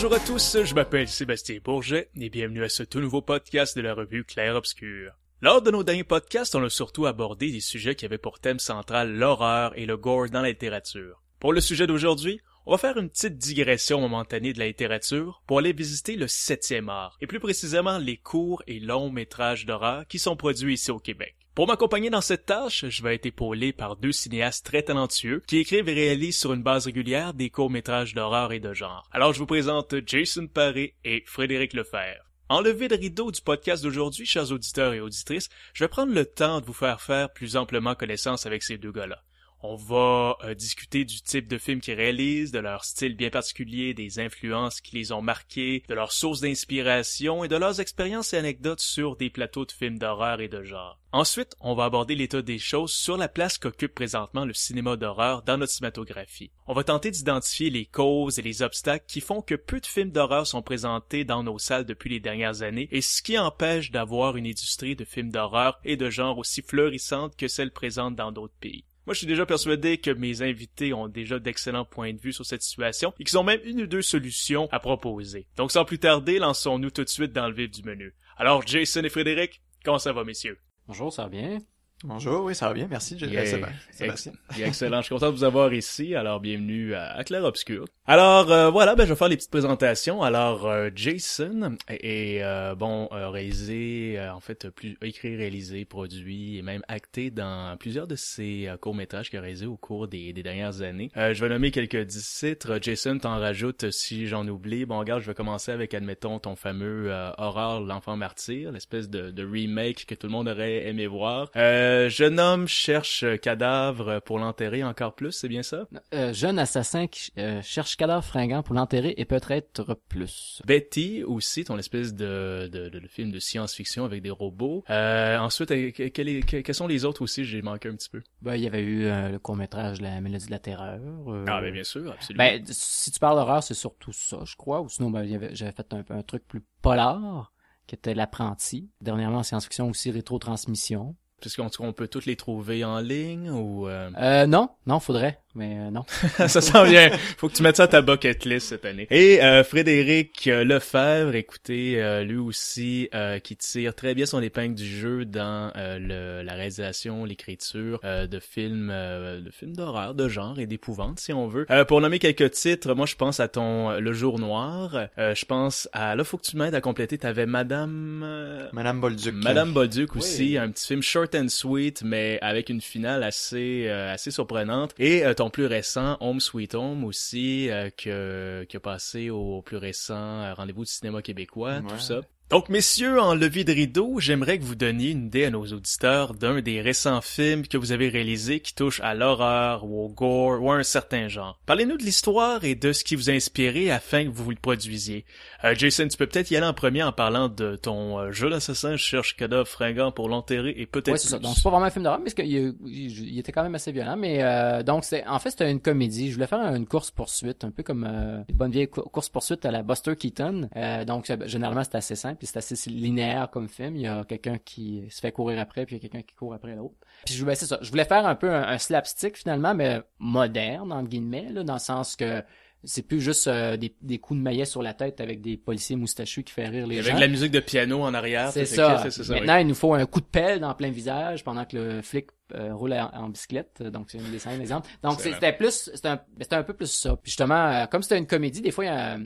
bonjour à tous, je m'appelle Sébastien Bourget et bienvenue à ce tout nouveau podcast de la revue Claire Obscur. Lors de nos derniers podcasts, on a surtout abordé des sujets qui avaient pour thème central l'horreur et le gore dans la littérature. Pour le sujet d'aujourd'hui, on va faire une petite digression momentanée de la littérature pour aller visiter le septième art, et plus précisément les courts et longs métrages d'horreur qui sont produits ici au Québec. Pour m'accompagner dans cette tâche, je vais être épaulé par deux cinéastes très talentueux qui écrivent et réalisent sur une base régulière des courts-métrages d'horreur et de genre. Alors je vous présente Jason Paré et Frédéric Lefebvre. En levé de rideau du podcast d'aujourd'hui, chers auditeurs et auditrices, je vais prendre le temps de vous faire faire plus amplement connaissance avec ces deux gars-là. On va euh, discuter du type de film qu'ils réalisent, de leur style bien particulier, des influences qui les ont marqués, de leurs sources d'inspiration et de leurs expériences et anecdotes sur des plateaux de films d'horreur et de genre. Ensuite, on va aborder l'état des choses sur la place qu'occupe présentement le cinéma d'horreur dans notre cinématographie. On va tenter d'identifier les causes et les obstacles qui font que peu de films d'horreur sont présentés dans nos salles depuis les dernières années et ce qui empêche d'avoir une industrie de films d'horreur et de genre aussi florissante que celle présente dans d'autres pays. Moi, je suis déjà persuadé que mes invités ont déjà d'excellents points de vue sur cette situation et qu'ils ont même une ou deux solutions à proposer. Donc, sans plus tarder, lançons-nous tout de suite dans le vif du menu. Alors, Jason et Frédéric, comment ça va, messieurs? Bonjour, ça va bien? Bonjour, oui, ça va bien, merci, yeah. Sébastien. excellent, je suis content de vous avoir ici, alors bienvenue à, Claire Obscur. Alors euh, voilà, ben je vais faire les petites présentations. Alors euh, Jason est euh, bon réalisé, en fait plus écrit, réalisé, produit et même acté dans plusieurs de ses courts métrages qu'il a réalisés au cours des, des dernières années. je vais nommer quelques dix titres. Jason, t'en rajoutes si j'en oublie. Bon, regarde, je vais commencer avec admettons ton fameux horreur l'enfant martyr, l'espèce de, de, remake que tout le monde aurait aimé voir. Euh, euh, jeune homme cherche cadavre pour l'enterrer encore plus, c'est bien ça? Euh, jeune assassin qui euh, cherche cadavre fringant pour l'enterrer et peut-être plus. Betty aussi, ton espèce de, de, de, film de science-fiction avec des robots. ensuite, quels sont les autres aussi? J'ai manqué un petit peu. Ben, il y avait eu le court-métrage La Mélodie de la Terreur. ah, ben bien sûr, absolument. Ben, si tu parles d'horreur, c'est surtout ça, je crois. Ou sinon, ben, j'avais fait un, un truc plus polar qui était l'apprenti. Dernièrement, en science-fiction aussi, rétro-transmission. Parce qu'on peut toutes les trouver en ligne ou... Euh... euh non, non, faudrait mais euh, non. ça sent bien. Faut que tu mettes ça à ta bucket list cette année. Et euh, Frédéric Lefebvre, écoutez, euh, lui aussi, qui tire très bien son épingle du jeu dans le, la réalisation, l'écriture de films, de films d'horreur, de genre et d'épouvante, si on veut. pour nommer quelques titres, moi je pense à ton Le Jour Noir. je pense à là, faut que tu m'aides à compléter. T'avais Madame. Madame Bolduc. Madame Bolduc aussi, un petit film short and sweet, mais avec une finale assez assez surprenante. Et ton plus récent, Home Sweet Home aussi, euh, que, qui a passé au plus récent euh, Rendez-vous du cinéma québécois, tout ça. Donc, messieurs, en levée de rideau, j'aimerais que vous donniez une idée à nos auditeurs d'un des récents films que vous avez réalisés qui touche à l'horreur ou au gore ou à un certain genre. Parlez-nous de l'histoire et de ce qui vous a inspiré afin que vous le produisiez. Euh, Jason, tu peux peut-être y aller en premier en parlant de ton euh, jeu d'assassin cherche cadavre fringant pour l'enterrer et peut-être Oui, c'est ça. Donc, c'est pas vraiment un film d'horreur, mais il, il, était quand même assez violent. Mais euh, donc, c'est en fait, c'était une comédie. Je voulais faire une course-poursuite, un peu comme euh, une bonne vieille course-poursuite à la Buster Keaton. Euh, donc, généralement, c'est assez simple puis c'est assez linéaire comme film. Il y a quelqu'un qui se fait courir après, puis il y a quelqu'un qui court après l'autre. Puis je, ben, c'est ça. Je voulais faire un peu un, slapstick finalement, mais moderne, en guillemets, là, dans le sens que c'est plus juste euh, des, des, coups de maillet sur la tête avec des policiers moustachus qui fait rire les gens. Avec la musique de piano en arrière. C'est ça. Maintenant, il nous faut un coup de pelle dans plein visage pendant que le flic euh, roule en, en bicyclette. Donc, c'est une des scènes, exemple. Donc, c'était plus, c'était un, c'était un peu plus ça. Puis justement, euh, comme c'était une comédie, des fois,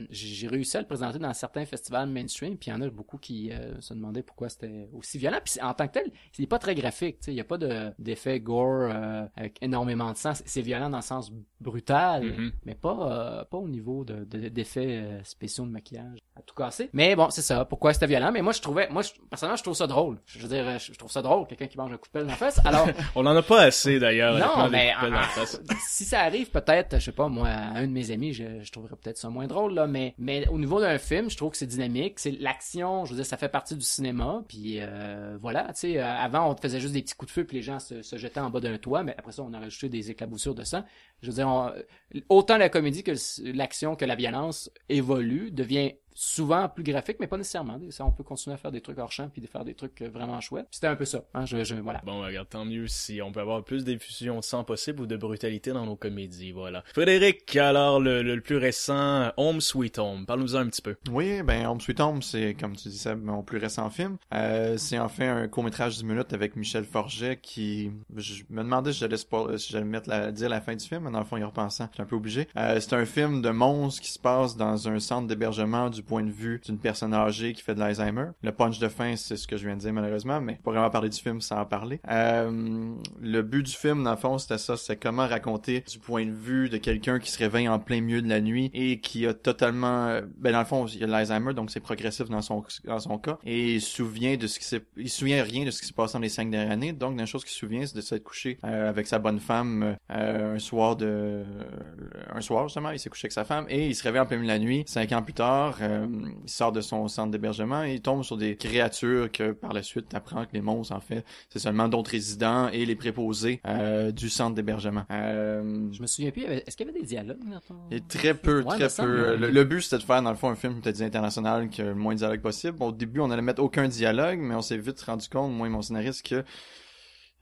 j'ai réussi à le présenter dans certains festivals mainstream. Puis il y en a beaucoup qui euh, se demandaient pourquoi c'était aussi violent. Puis en tant que tel, c'est pas très graphique. tu sais. Il y a pas de, d'effet gore euh, avec énormément de sang. C'est- violent dans le sens brutal, Mhm. mais pas, euh, pas au niveau de, de- d'effets spéciaux de maquillage à tout casser. Mais bon, c'est ça. Pourquoi c'était violent? Mais moi, je trouvais, moi, je- personnellement, je trouve ça drôle. Je veux dire, je, je trouve ça drôle, quelqu'un qui mange un coup de pelle dans la face. Alors, On en a pas assez d'ailleurs. non, mais si ça arrive, peut-être, je sais pas, moi, à un de mes amis, je, je trouverais peut-être ça moins drôle, là, mais, mais au niveau d'un film, je trouve que c'est dynamique, c'est l'action, je veux dire, ça fait partie du cinéma, puis euh, voilà, tu sais, euh, avant, on te faisait juste des petits coups de feu, puis les gens se, se jetaient en bas d'un toit, mais après ça, on a rajouté des éclaboussures de sang. Je veux dire, on- autant la comédie que l'action que la violence évolue, devient souvent plus graphique, mais pas nécessairement. Ça, on peut continuer à faire des trucs hors champ, puis de faire des trucs euh, vraiment chouettes. C'était un peu ça, hein, je, je, voilà. Bon, regarde, tant mieux si on peut avoir plus d'effusion de sang possible ou de brutalité dans nos comédies, voilà. Frédéric, alors, le, le, le plus récent, Home Sweet Home, parle-nous-en un petit peu. Oui, ben Home Sweet Home, c'est comme tu disais, mon plus récent film. Euh, c'est en fait un court métrage de 10 minutes avec Michel Forget qui, je me demandais si j'allais spoil- si j'allais mettre la, dire la fin du film, mais dans le fond, y repensant, j'étais un peu obligé. Euh, c'est un film de monstres qui se passe dans un centre d'hébergement du point de vue d'une personne âgée qui fait de l'Alzheimer. Le punch de fin, c'est ce que je viens de dire malheureusement, mais pas vraiment parler du film sans en parler. Euh, le but du film, dans le fond, c'était ça, c'est comment raconter du point de vue de quelqu'un qui se réveille en plein milieu de la nuit et qui a totalement, euh, ben dans le fond, il y a l'Alzheimer, donc c'est progressif dans son dans son cas, et il se souvient de ce qui s'est, il se souvient rien de ce qui s'est passé dans les cinq dernières années. Donc, la chose qu'il se souvient, c'est de s'être couché euh, avec sa bonne femme un soir de, un soir justement, il s'est couché avec sa femme et il se réveille en plein milieu de la nuit. Cinq ans plus tard, euh, il sort de son centre d'hébergement et il tombe sur des créatures que par la suite apprend que les monstres en fait, c'est seulement d'autres résidents et les préposés euh, du centre d'hébergement. Euh, Je me souviens plus, est-ce qu'il y avait des dialogues dans ton... et très peu, Ouais, très peu. Le, le but, c'était de faire, dans le fond, un film, peut-être international, que le moins de dialogue possible. Au début, on allait mettre aucun dialogue, mais on s'est vite rendu compte, moi et mon scénariste, que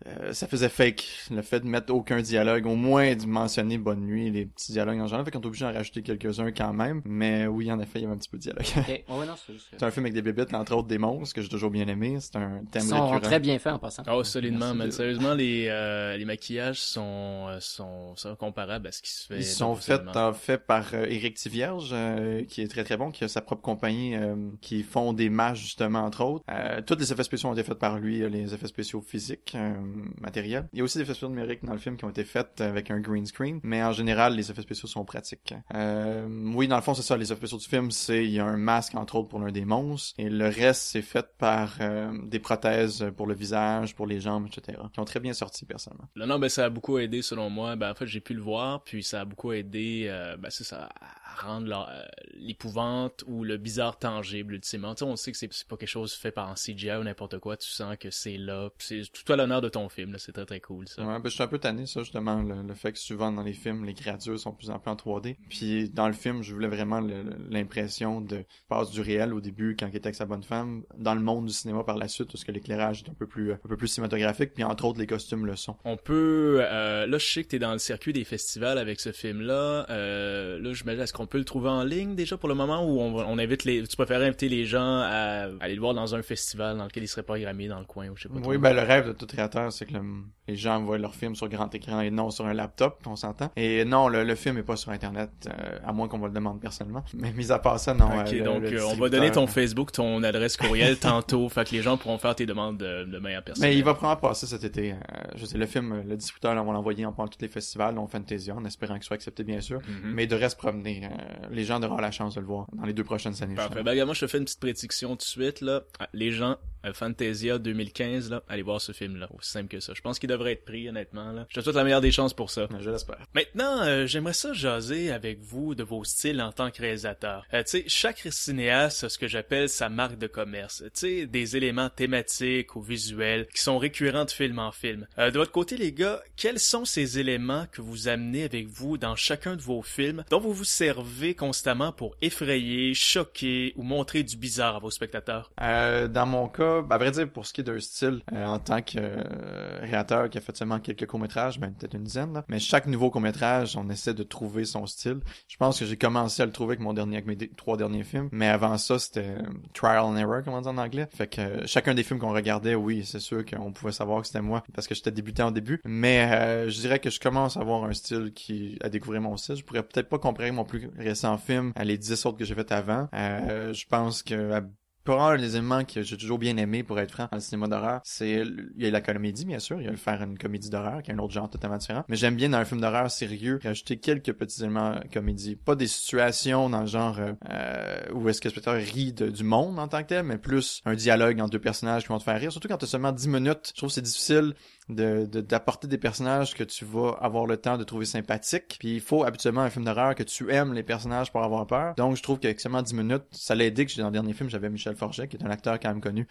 euh, ça faisait fake, le fait de mettre aucun dialogue, au moins de mentionner bonne nuit, les petits dialogues en général, fait qu'on est obligé d'en rajouter quelques-uns quand même, mais oui, en effet, il y avait un petit peu de dialogue. Ouais, ouais, non, c'est juste... c'est un film avec des bébites, entre autres des monstres, que j'ai toujours bien aimé, c'est un thème Ils sont récurrent. très bien faits en passant. Oh, solidement, man. de- Sérieusement, les, euh, les maquillages sont, euh, sont, sont comparables à ce qui se fait. Ils sont faits en fait par euh, Éric Tivierge, euh, qui est très très bon, qui a sa propre compagnie, euh, qui font des mages justement entre autres. Euh, tous les effets spéciaux ont été faits par lui, les effets spéciaux physiques, Il y a aussi des effets spéciaux numériques dans le film qui ont été faits avec un green screen, mais en général les effets spéciaux sont pratiques. Euh, oui, dans le fond c'est ça, les effets spéciaux du film, c'est il y a un masque entre autres pour l'un des monstres, et le reste c'est fait par euh, des prothèses pour le visage, pour les jambes, etc. Qui ont très bien sorti personnellement. Là, non, ben, ça a beaucoup aidé, selon moi. Ben, en fait, j'ai pu le voir, puis ça a beaucoup aidé, euh, ben, c'est ça, rendre euh, l'épouvante ou le bizarre tangible, ultimement. Tu sais, on sait que c'est pas quelque chose fait par un CGI ou n'importe quoi, tu sens que c'est là. C'est tout à l'honneur de ton film. C'est très, très cool, ça. Ouais, ben, je suis un peu tanné, ça, justement, le, le fait que souvent dans les films, les créatures sont plus en plus en 3D. Puis dans le film, je voulais vraiment l'impression de passe du réel au début quand il était avec sa bonne femme, dans le monde du cinéma par la suite, parce que l'éclairage est un peu plus un peu plus cinématographique, puis entre autres les costumes le sont. On peut, euh, là, je sais que t'es dans le circuit des festivals avec ce film-là. Euh, là, je me qu'on peut le trouver en ligne déjà pour le moment ou on, on invite les, tu préférais inviter les gens à, aller le voir dans un festival dans lequel il serait programmé dans le coin ou je sais pas. Oui, ben le rêve de tout créateur, c'est que le- les gens voient leur film sur grand écran et non sur un laptop, on s'entend. Et non, le, le film est pas sur Internet, euh, à moins qu'on me le demande personnellement. Mais mis à part ça, non. Ok, euh, le- donc euh, on va donner ton Facebook, ton adresse courriel tantôt, fait que les gens pourront faire tes demandes de, de main à personne. Mais il va probablement passer cet été. Je sais, le film, le distributeur, là, on va l'envoyer en de tous les festivals, dont Fantasia, en espérant qu'il soit accepté, bien sûr. Mhm. Mais il devrait se promener. Euh, les gens auront la chance de le voir dans les deux prochaines années. Parfait. Ben, moi, je te fais une petite prédiction tout de suite, là. Les gens, Fantasia 2015, là, allez voir ce film-là. Aussi simple que ça. Je pense qu'il devrait être pris, honnêtement, là. Je te souhaite la meilleure des chances pour ça. Je l'espère. Maintenant, euh, j'aimerais ça jaser avec vous de vos styles en tant que réalisateur. Euh, tu sais, chaque cinéaste a ce que j'appelle sa marque de commerce. Tu sais, des éléments thématiques ou visuels qui sont récurrents de film en film. Euh, de votre côté, les gars, quels sont ces éléments que vous amenez avec vous dans chacun de vos films dont vous vous servez constamment pour effrayer, choquer ou montrer du bizarre à vos spectateurs? Euh, dans mon cas, là, à vrai dire, pour ce qui est d'un style, euh, en tant que euh, réalisateur qui a fait seulement quelques courts-métrages, ben peut-être une dizaine, là, mais chaque nouveau court-métrage, on essaie de trouver son style. Je pense que j'ai commencé à le trouver avec mon dernier, avec mes trois derniers films, mais avant ça, c'était euh, trial and error, comme on dit en anglais. Fait que euh, chacun des films qu'on regardait, oui, c'est sûr qu'on pouvait savoir que c'était moi, parce que j'étais débutant au début, mais euh, je dirais que je commence à avoir un style qui à découvrir mon style. Je pourrais peut-être pas comparer mon plus récent film à les 10 autres que j'ai fait avant. Je pense que pour un des éléments que j'ai toujours bien aimé, pour être franc, dans le cinéma d'horreur, c'est il y a la comédie, bien sûr, il y a le faire une comédie d'horreur, qui est un autre genre totalement différent. Mais j'aime bien dans un film d'horreur sérieux rajouter quelques petits éléments comédie, pas des situations dans le genre euh, euh, où est-ce que le spectateur rit de- du monde en tant que tel, mais plus un dialogue entre deux personnages qui vont te faire rire. Surtout quand t'as seulement 10 minutes, je trouve que c'est difficile de de- d'apporter des personnages que tu vas avoir le temps de trouver sympathiques. Puis il faut habituellement un film d'horreur que tu aimes les personnages pour avoir peur. Donc je trouve qu'avec seulement 10 minutes, ça l'a aidé que dans le dernier film, j'avais Michel Forget, qui est un acteur quand même connu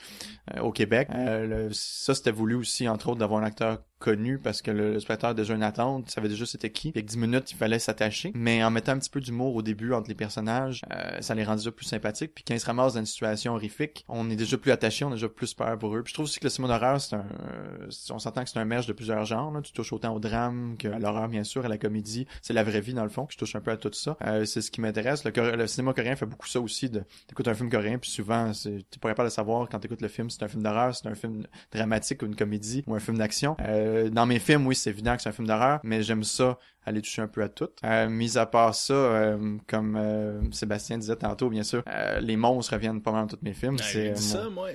euh, au Québec. Euh, ça, c'était voulu aussi, entre autres, d'avoir un acteur connu parce que le, le spectateur déjà une attente, savait déjà c'était qui. Avec 10 minutes, il fallait s'attacher. Mais en mettant un petit peu d'humour au début entre les personnages, euh, ça les rend déjà plus sympathiques. Puis quand ils se ramassent dans une situation horrifique, on est déjà plus attaché, on a déjà plus peur pour eux. Puis je trouve aussi que le cinéma d'horreur, c'est un... euh, on s'entend que c'est un merge de plusieurs genres. Là. Tu touches autant au drame qu'à l'horreur, bien sûr, à la comédie. C'est la vraie vie, dans le fond. Je touche un peu à tout ça. Euh, c'est ce qui m'intéresse. Le, le cinéma coréen fait beaucoup ça aussi. T'écoutes un film coréen, puis souvent, t'es pas de savoir quand t'écoutes le film c'est un film d'horreur, c'est un film dramatique ou une comédie ou un film d'action. Euh, dans mes films, oui, c'est évident que c'est un film d'horreur, mais j'aime ça aller toucher un peu à tout. Euh, mis à part ça, euh, comme euh, Sébastien disait tantôt, bien sûr, euh, les monstres reviennent pas mal dans tous mes films. Ah, c'est j'ai euh, mon- ça, moi,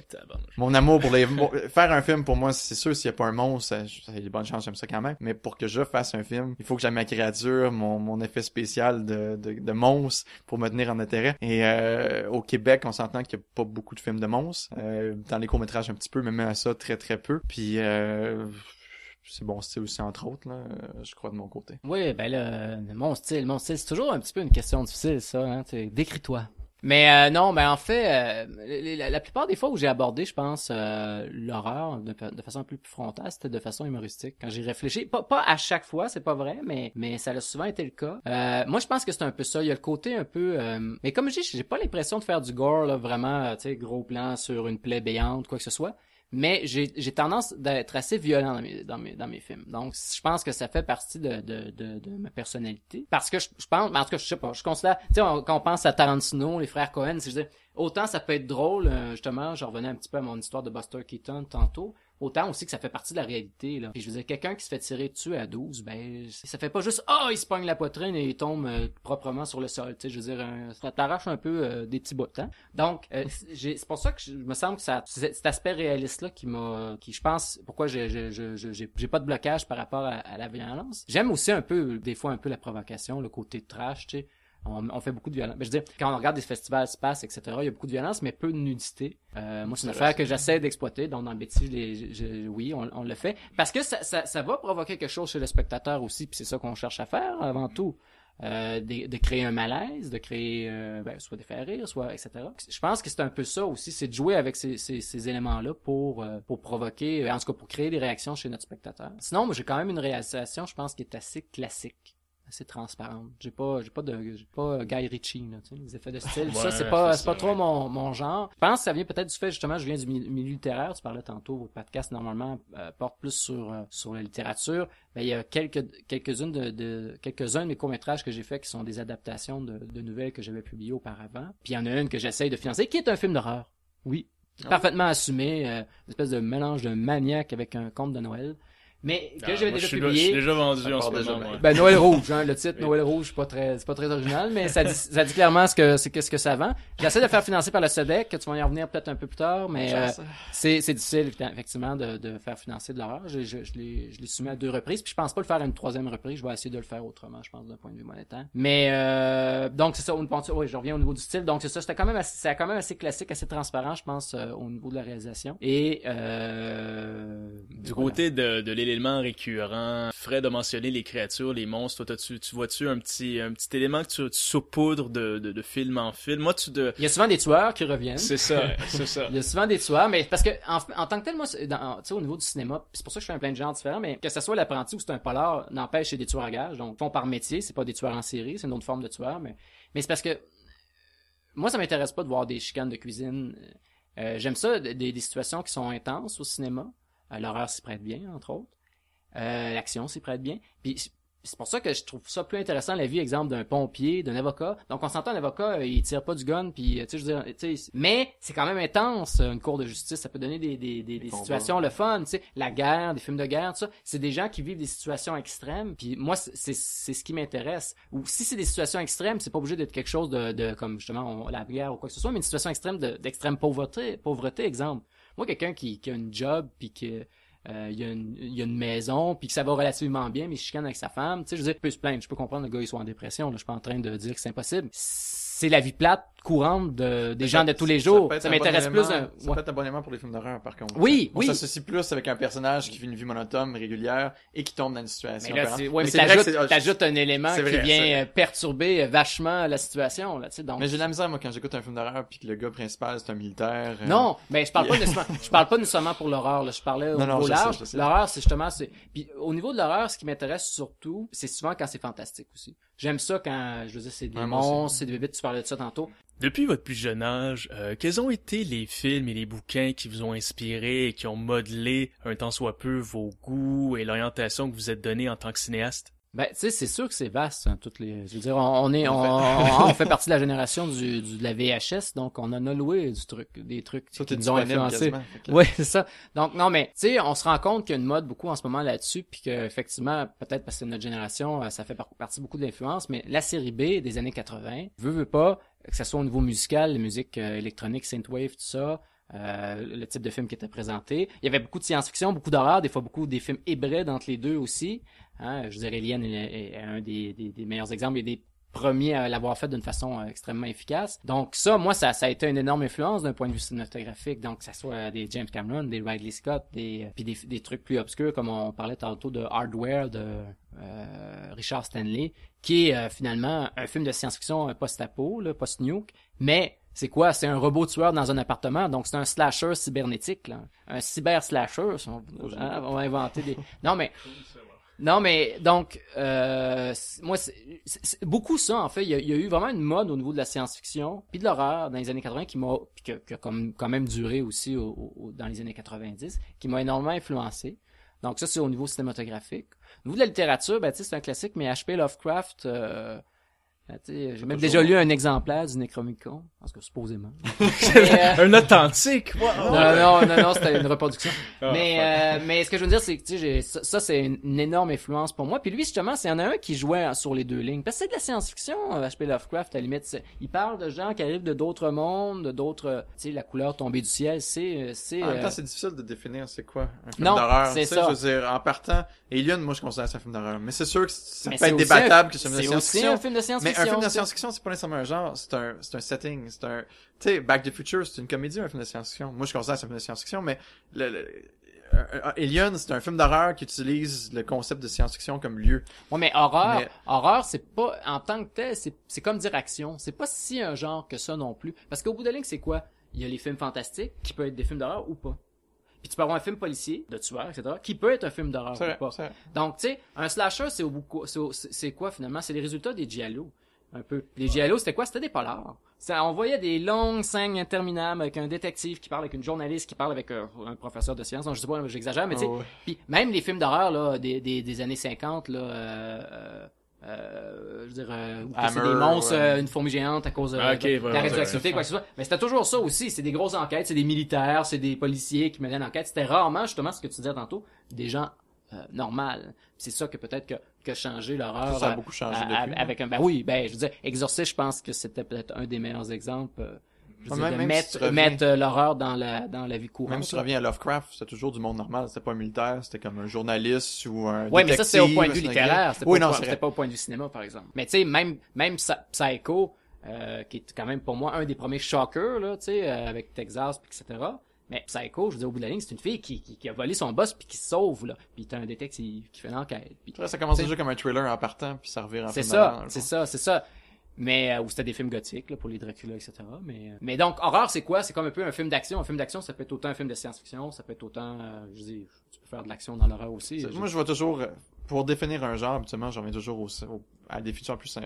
mon amour pour les faire un film pour moi c'est sûr s'il y a pas un monstre ça, ça il y a de bonnes chances j'aime ça quand même. Mais pour que je fasse un film il faut que j'aime ma créature mon, mon effet spécial de, de, de monstre pour me tenir en intérêt. Et euh, au Québec on s'entend qu'il y a pas beaucoup de films de monstres. Euh, dans les courts métrages un petit peu mais même à ça très très peu. Puis euh, c'est bon style aussi entre autres là euh, je crois de mon côté Oui, ben là, mon style, mon style, c'est toujours un petit peu une question difficile, ça. Hein? Décris-toi. Mais euh, non, mais en fait, euh, la, plupart des fois où j'ai abordé, je pense, euh, l'horreur de, fa- de façon un peu plus frontale, c'était de façon humoristique. Quand j'y réfléchis, pas, pas à chaque fois, c'est pas vrai, mais mais ça a souvent été le cas. Euh, moi, je pense que c'est un peu ça. Il y a le côté un peu, euh, mais comme je dis, j'ai pas l'impression de faire du gore là, vraiment, euh, tu sais, gros plan sur une plaie béante, quoi que ce soit. Mais j'ai tendance d'être assez violent dans mes, dans mes, dans mes films. Donc, je pense que ça fait partie de, de, de, de ma personnalité. Parce que je, je pense, en tout cas, je sais pas, je considère, tu sais, quand on pense à Tarantino, les frères Cohen, je veux dire, autant ça peut être drôle, euh, justement, je revenais un petit peu à mon histoire de Buster Keaton tantôt, autant aussi que ça fait partie de la réalité, là. Puis je veux dire, quelqu'un qui se fait tirer dessus à 12, ben, ça fait pas juste, ah, il se pogne la poitrine et il tombe euh, proprement sur le sol, tu sais, je veux dire, un- ça t'arrache un peu euh, des petits bouts, hein. Donc, euh, j'ai- c'est pour ça que je me semble que ça, c'est cet aspect réaliste-là qui m'a, qui je pense, pourquoi j'ai, j'ai, j'ai, j'ai, j'ai pas de blocage par rapport à, à la violence. J'aime aussi un peu, des fois, un peu la provocation, le côté trash, tu sais. On, on fait beaucoup de violence. Ben, je veux dire, quand on regarde des festivals space, etc., il y a beaucoup de violence, mais peu de nudité. Euh, moi, c'est une affaire vrai, que j'essaie d'exploiter. Donc, dans Betty, je- je- oui, on, on le fait. Parce que ça, ça, ça va provoquer quelque chose chez le spectateur aussi, puis c'est ça qu'on cherche à faire avant tout. Euh, de, de créer un malaise, de créer euh, ben, soit des faire rire, soit etc. Je pense que c'est un peu ça aussi, c'est de jouer avec ces, ces, ces éléments-là pour euh, pour provoquer, en tout cas pour créer des réactions chez notre spectateur. Sinon, moi j'ai quand même une réalisation, je pense, qui est assez classique, assez transparente. J'ai pas j'ai pas de j'ai pas euh, Guy Ritchie là, tu sais, les effets de style. ça c'est pas c'est pas trop ouais. mon mon genre. Je pense que ça vient peut-être du fait justement, je viens du mi- milieu littéraire. Tu parlais tantôt, votre podcast normalement euh, porte plus sur euh, sur la littérature. Ben, il y a quelques quelques-unes de, de quelques-uns de mes courts-métrages que j'ai fait qui sont des adaptations de, de nouvelles que j'avais publiées auparavant. Puis il y en a une que j'essaye de financer qui est un film d'horreur. Oui. Ah Parfaitement assumé, euh, une espèce de mélange de maniaque avec un conte de Noël. Mais que Ah, j'avais moi, déjà je suis, je publié. suis déjà vendu en ce moment, moi. Ben Noël rouge, hein, le titre Oui. Noël rouge, c'est pas très, c'est pas très original, mais ça dit, ça dit clairement ce que c'est qu'est-ce que ça vend. J'essaie de faire financer par le SEDEC, que tu vas y revenir peut-être un peu plus tard, mais euh, c'est c'est difficile effectivement de, de faire financer de l'horreur. Je, je, je l'ai je l'ai soumis à deux reprises, puis je pense pas le faire à une troisième reprise. Je vais essayer de le faire autrement, je pense d'un point de vue monétaire. Mais euh, donc c'est ça. au- Oui, je reviens au niveau du style. Donc c'est ça. C'était quand même assez, c'est quand même assez classique, assez transparent, je pense, euh, au niveau de la réalisation. Et euh, Du voilà. côté de, de l'élément récurrent, Fred a mentionné les créatures, les monstres. Toi, t'as-tu- tu vois-tu un petit, un petit élément que tu, tu saupoudres de, de, de film en film? Moi, tu de... il y a souvent des tueurs qui reviennent. C'est ça, c'est ça. Il y a souvent des tueurs, mais parce que en, en tant que tel, moi, dans- tu au niveau du cinéma, c'est pour ça que je fais un plein de genres différents, mais que ce soit l'apprenti ou c'est un polar, n'empêche c'est des tueurs à gages, donc font par métier, c'est pas des tueurs en série, c'est une autre forme de tueur, mais mais c'est parce que moi ça m'intéresse pas de voir des chicanes de cuisine. Euh, J'aime ça, des, des situations qui sont intenses au cinéma. Euh, L'horreur s'y prête bien, entre autres. Euh, L'action s'y prête bien. Puis c'est pour ça que je trouve ça plus intéressant la vie, exemple, d'un pompier, d'un avocat. Donc on s'entend, un avocat, euh, il tire pas du gun, puis tu sais, je veux dire, tu sais, mais c'est quand même intense, une cour de justice. Ça peut donner des, des, des, des situations le fun, tu sais, la guerre, des films de guerre, tout ça. C'est des gens qui vivent des situations extrêmes. Puis moi, c'est c'est ce qui m'intéresse. Ou si c'est des situations extrêmes, c'est pas obligé d'être quelque chose de, de comme justement on- la guerre ou quoi que ce soit, mais une situation extrême de- d'extrême pauvreté, pauvreté, exemple. Moi, quelqu'un qui, qui a une job, puis que euh, il, y a une, il y a une maison, puis que ça va relativement bien, mais il chicane avec sa femme. Tu sais, je veux dire, il peut se plaindre. Je peux comprendre le gars, il soit en dépression. Là, je suis pas en train de dire que c'est impossible. C'est la vie plate courante de, des gens de tous les jours. Ça un m'intéresse plus. d'un- Ça ouais. peut être un bon élément pour les films d'horreur, par contre. Oui, On oui. s'associe plus avec un personnage qui vit une vie monotone, régulière, et qui tombe dans une Mais situation. là, peurante. c'est, ouais, mais c'est vrai que t'ajoutes, un élément c'est qui vrai, vient euh, perturber euh, vachement la situation, là, tu sais, donc. Mais j'ai de la misère, moi, quand j'écoute un film d'horreur, puis que le gars principal, c'est un militaire. euh, Non, mais je parle pas nécessairement, je parle pas nécessairement pour l'horreur, là. Je parlais au Non, non, large. L'horreur, c'est justement, c'est, puis au niveau de l'horreur, ce qui m'intéresse surtout, c'est souvent quand c'est fantastique aussi. J'aime ça quand, je veux dire, c'est des monstres, c'est des bébites, tu parlais de ça tantôt. Depuis votre plus jeune âge, euh, quels ont été les films et les bouquins qui vous ont inspiré et qui ont modelé un tant soit peu vos goûts et l'orientation que vous êtes donné en tant que cinéaste? Ben, tu sais, c'est sûr que c'est vaste, hein, toutes les, je veux dire, on, on est, on, on- on fait partie de la génération du, du- de la VHS, donc on en a loué du truc, des trucs Ça, qui nous ont que- Oui, c'est ça. Donc non, mais tu sais, on se rend compte qu'il y a une mode beaucoup en ce moment là-dessus, puis que effectivement, peut-être parce que c'est notre génération, euh, ça fait par- partie beaucoup de l'influence, mais la série B des années 80, veut veut pas que ce soit au niveau musical, la musique euh, électronique, synthwave, tout ça. euh, le type de film qui était présenté. Il y avait beaucoup de science-fiction, beaucoup d'horreur, des fois beaucoup des films hybrides entre les deux aussi. Hein, je dirais Alien est, est un des, des- des meilleurs exemples. A des premiers à l'avoir fait d'une façon euh, extrêmement efficace. Donc ça, moi, ça, ça a été une énorme influence d'un point de vue cinématographique. Donc que ça soit des James Cameron, des Ridley Scott, des euh, puis des, des trucs plus obscurs comme on parlait tantôt de Hardware de euh, Richard Stanley, qui est euh, finalement un film de science-fiction euh, post-apo, post-nuke, mais c'est quoi? C'est un robot tueur dans un appartement, donc c'est un slasher cybernétique, là. un cyber-slasher. on, hein, on va inventer des... Non, mais non, mais donc, euh, moi, c'est beaucoup ça, en fait. Il y, a, il y a eu vraiment une mode au niveau de la science-fiction, puis de l'horreur dans les années 80 qui m'a, puis qui a quand même duré aussi au- au- dans les années 90, qui m'a énormément influencé. Donc ça, c'est au niveau cinématographique. Au niveau de la littérature, ben, c'est un classique, mais H.P. Lovecraft, euh, tu sais, j'ai même déjà lu un exemplaire du Necronomicon, parce que supposément. Euh, Un authentique! Wow! non, non, non, non, c'était une reproduction. Ah, mais, euh, mais ce que je veux dire, c'est que tu sais, j'ai- ça, ça, c'est une, une énorme influence pour moi. Puis lui, justement, c'est y en a un qui jouait sur les deux lignes. Parce que c'est de la science-fiction, euh, H.P. Lovecraft, à la limite. Il parle de gens qui arrivent de d'autres mondes, de d'autres... Tu sais, la couleur tombée du ciel, c'est... euh, c'est En même euh, temps, c'est difficile de définir c'est quoi un film Non, d'horreur. c'est ça. Je veux dire, en partant, Alien, moi, je considère que c'est un film d'horreur. Mais c'est sûr que ça mais peut c'est être débattable un- que c'est un film de C'est aussi science-fiction. Un film de science-fiction. un film de tu sais. science-fiction, c'est pas nécessairement un genre, c'est un, c'est un setting, c'est un, tu sais, Back to the Future, c'est une comédie, un film de science-fiction. Moi, je considère que c'est un film de science-fiction, mais le, le- Alien, c'est un film d'horreur qui utilise le concept de science-fiction comme lieu. Ouais, mais horreur, Mais- horreur, c'est pas, en tant que tel, c'est, c'est comme dire action. C'est pas si un genre que ça non plus. Parce qu'au bout de la ligne, c'est quoi? Il y a les films fantastiques, qui peuvent être des films d'horreur ou pas. Puis tu peux avoir un film policier, de tueur, etc., qui peut être un film d'horreur C'est ou vrai, pas. Donc, tu sais, un slasher, c'est au bout, c'est quoi finalement? C'est les résultats des giallo. Un peu. Les giallo, c'était quoi? C'était des polars. Ça, on voyait des longues scènes interminables avec un détective qui parle avec une journaliste qui parle avec un, un professeur de sciences. Donc, je sais pas, j'exagère, mais tu sais, Oh, ouais. puis même les films d'horreur là, des, des, des années 50, là, euh, euh, euh, je veux dire, euh, c'est des monstres, ouais. euh, une fourmi géante à cause de, Ah, de- de la radioactivité, quoi que ce soit. Mais c'était toujours ça aussi. C'est des grosses enquêtes, c'est des militaires, c'est des policiers qui menaient l'enquête. C'était rarement, justement, ce que tu disais tantôt, des gens euh, normales. C'est ça que peut-être que, que changer l'horreur. Ça a beaucoup changé à- depuis. avec un, ben oui, ben, je veux dire, Exorcist, je pense que c'était peut-être un des meilleurs exemples. euh, je veux Ouais, dire, même- de même si tu mettre, reviens- mettre euh, l'horreur dans la, dans la vie courante. Même si tu reviens à Lovecraft, c'était toujours du monde normal. C'était pas un militaire, c'était comme un journaliste ou un Ouais, mais ça, c'est au point de vue littéraire. C'était Oui, pas, non, c'est c'était pas au point de vue cinéma, par exemple. Mais tu sais, même, même Psy- Psycho, euh, qui est quand même pour moi un des premiers shockers, là, tu sais, euh, avec Texas, etc. Mais Psycho, je veux dire, au bout de la ligne, c'est une fille qui, qui, qui a volé son boss puis qui se sauve, là. Puis t'as un détective qui fait l'enquête. Puis vrai, Ça commence déjà comme un thriller en partant, puis ça revient en c'est ça, c'est ça, c'est ça. Mais euh, ou c'était des films gothiques là, pour les Dracula, etc. Mais euh, mais donc horreur, c'est quoi? C'est comme un peu un film d'action. Un film d'action, ça peut être autant un film de science-fiction, ça peut être autant, euh, je dis, tu peux faire de l'action dans l'horreur aussi. Moi, je vois toujours, euh, pour définir un genre, habituellement, j'en reviens toujours au, au- à des définitions plus euh,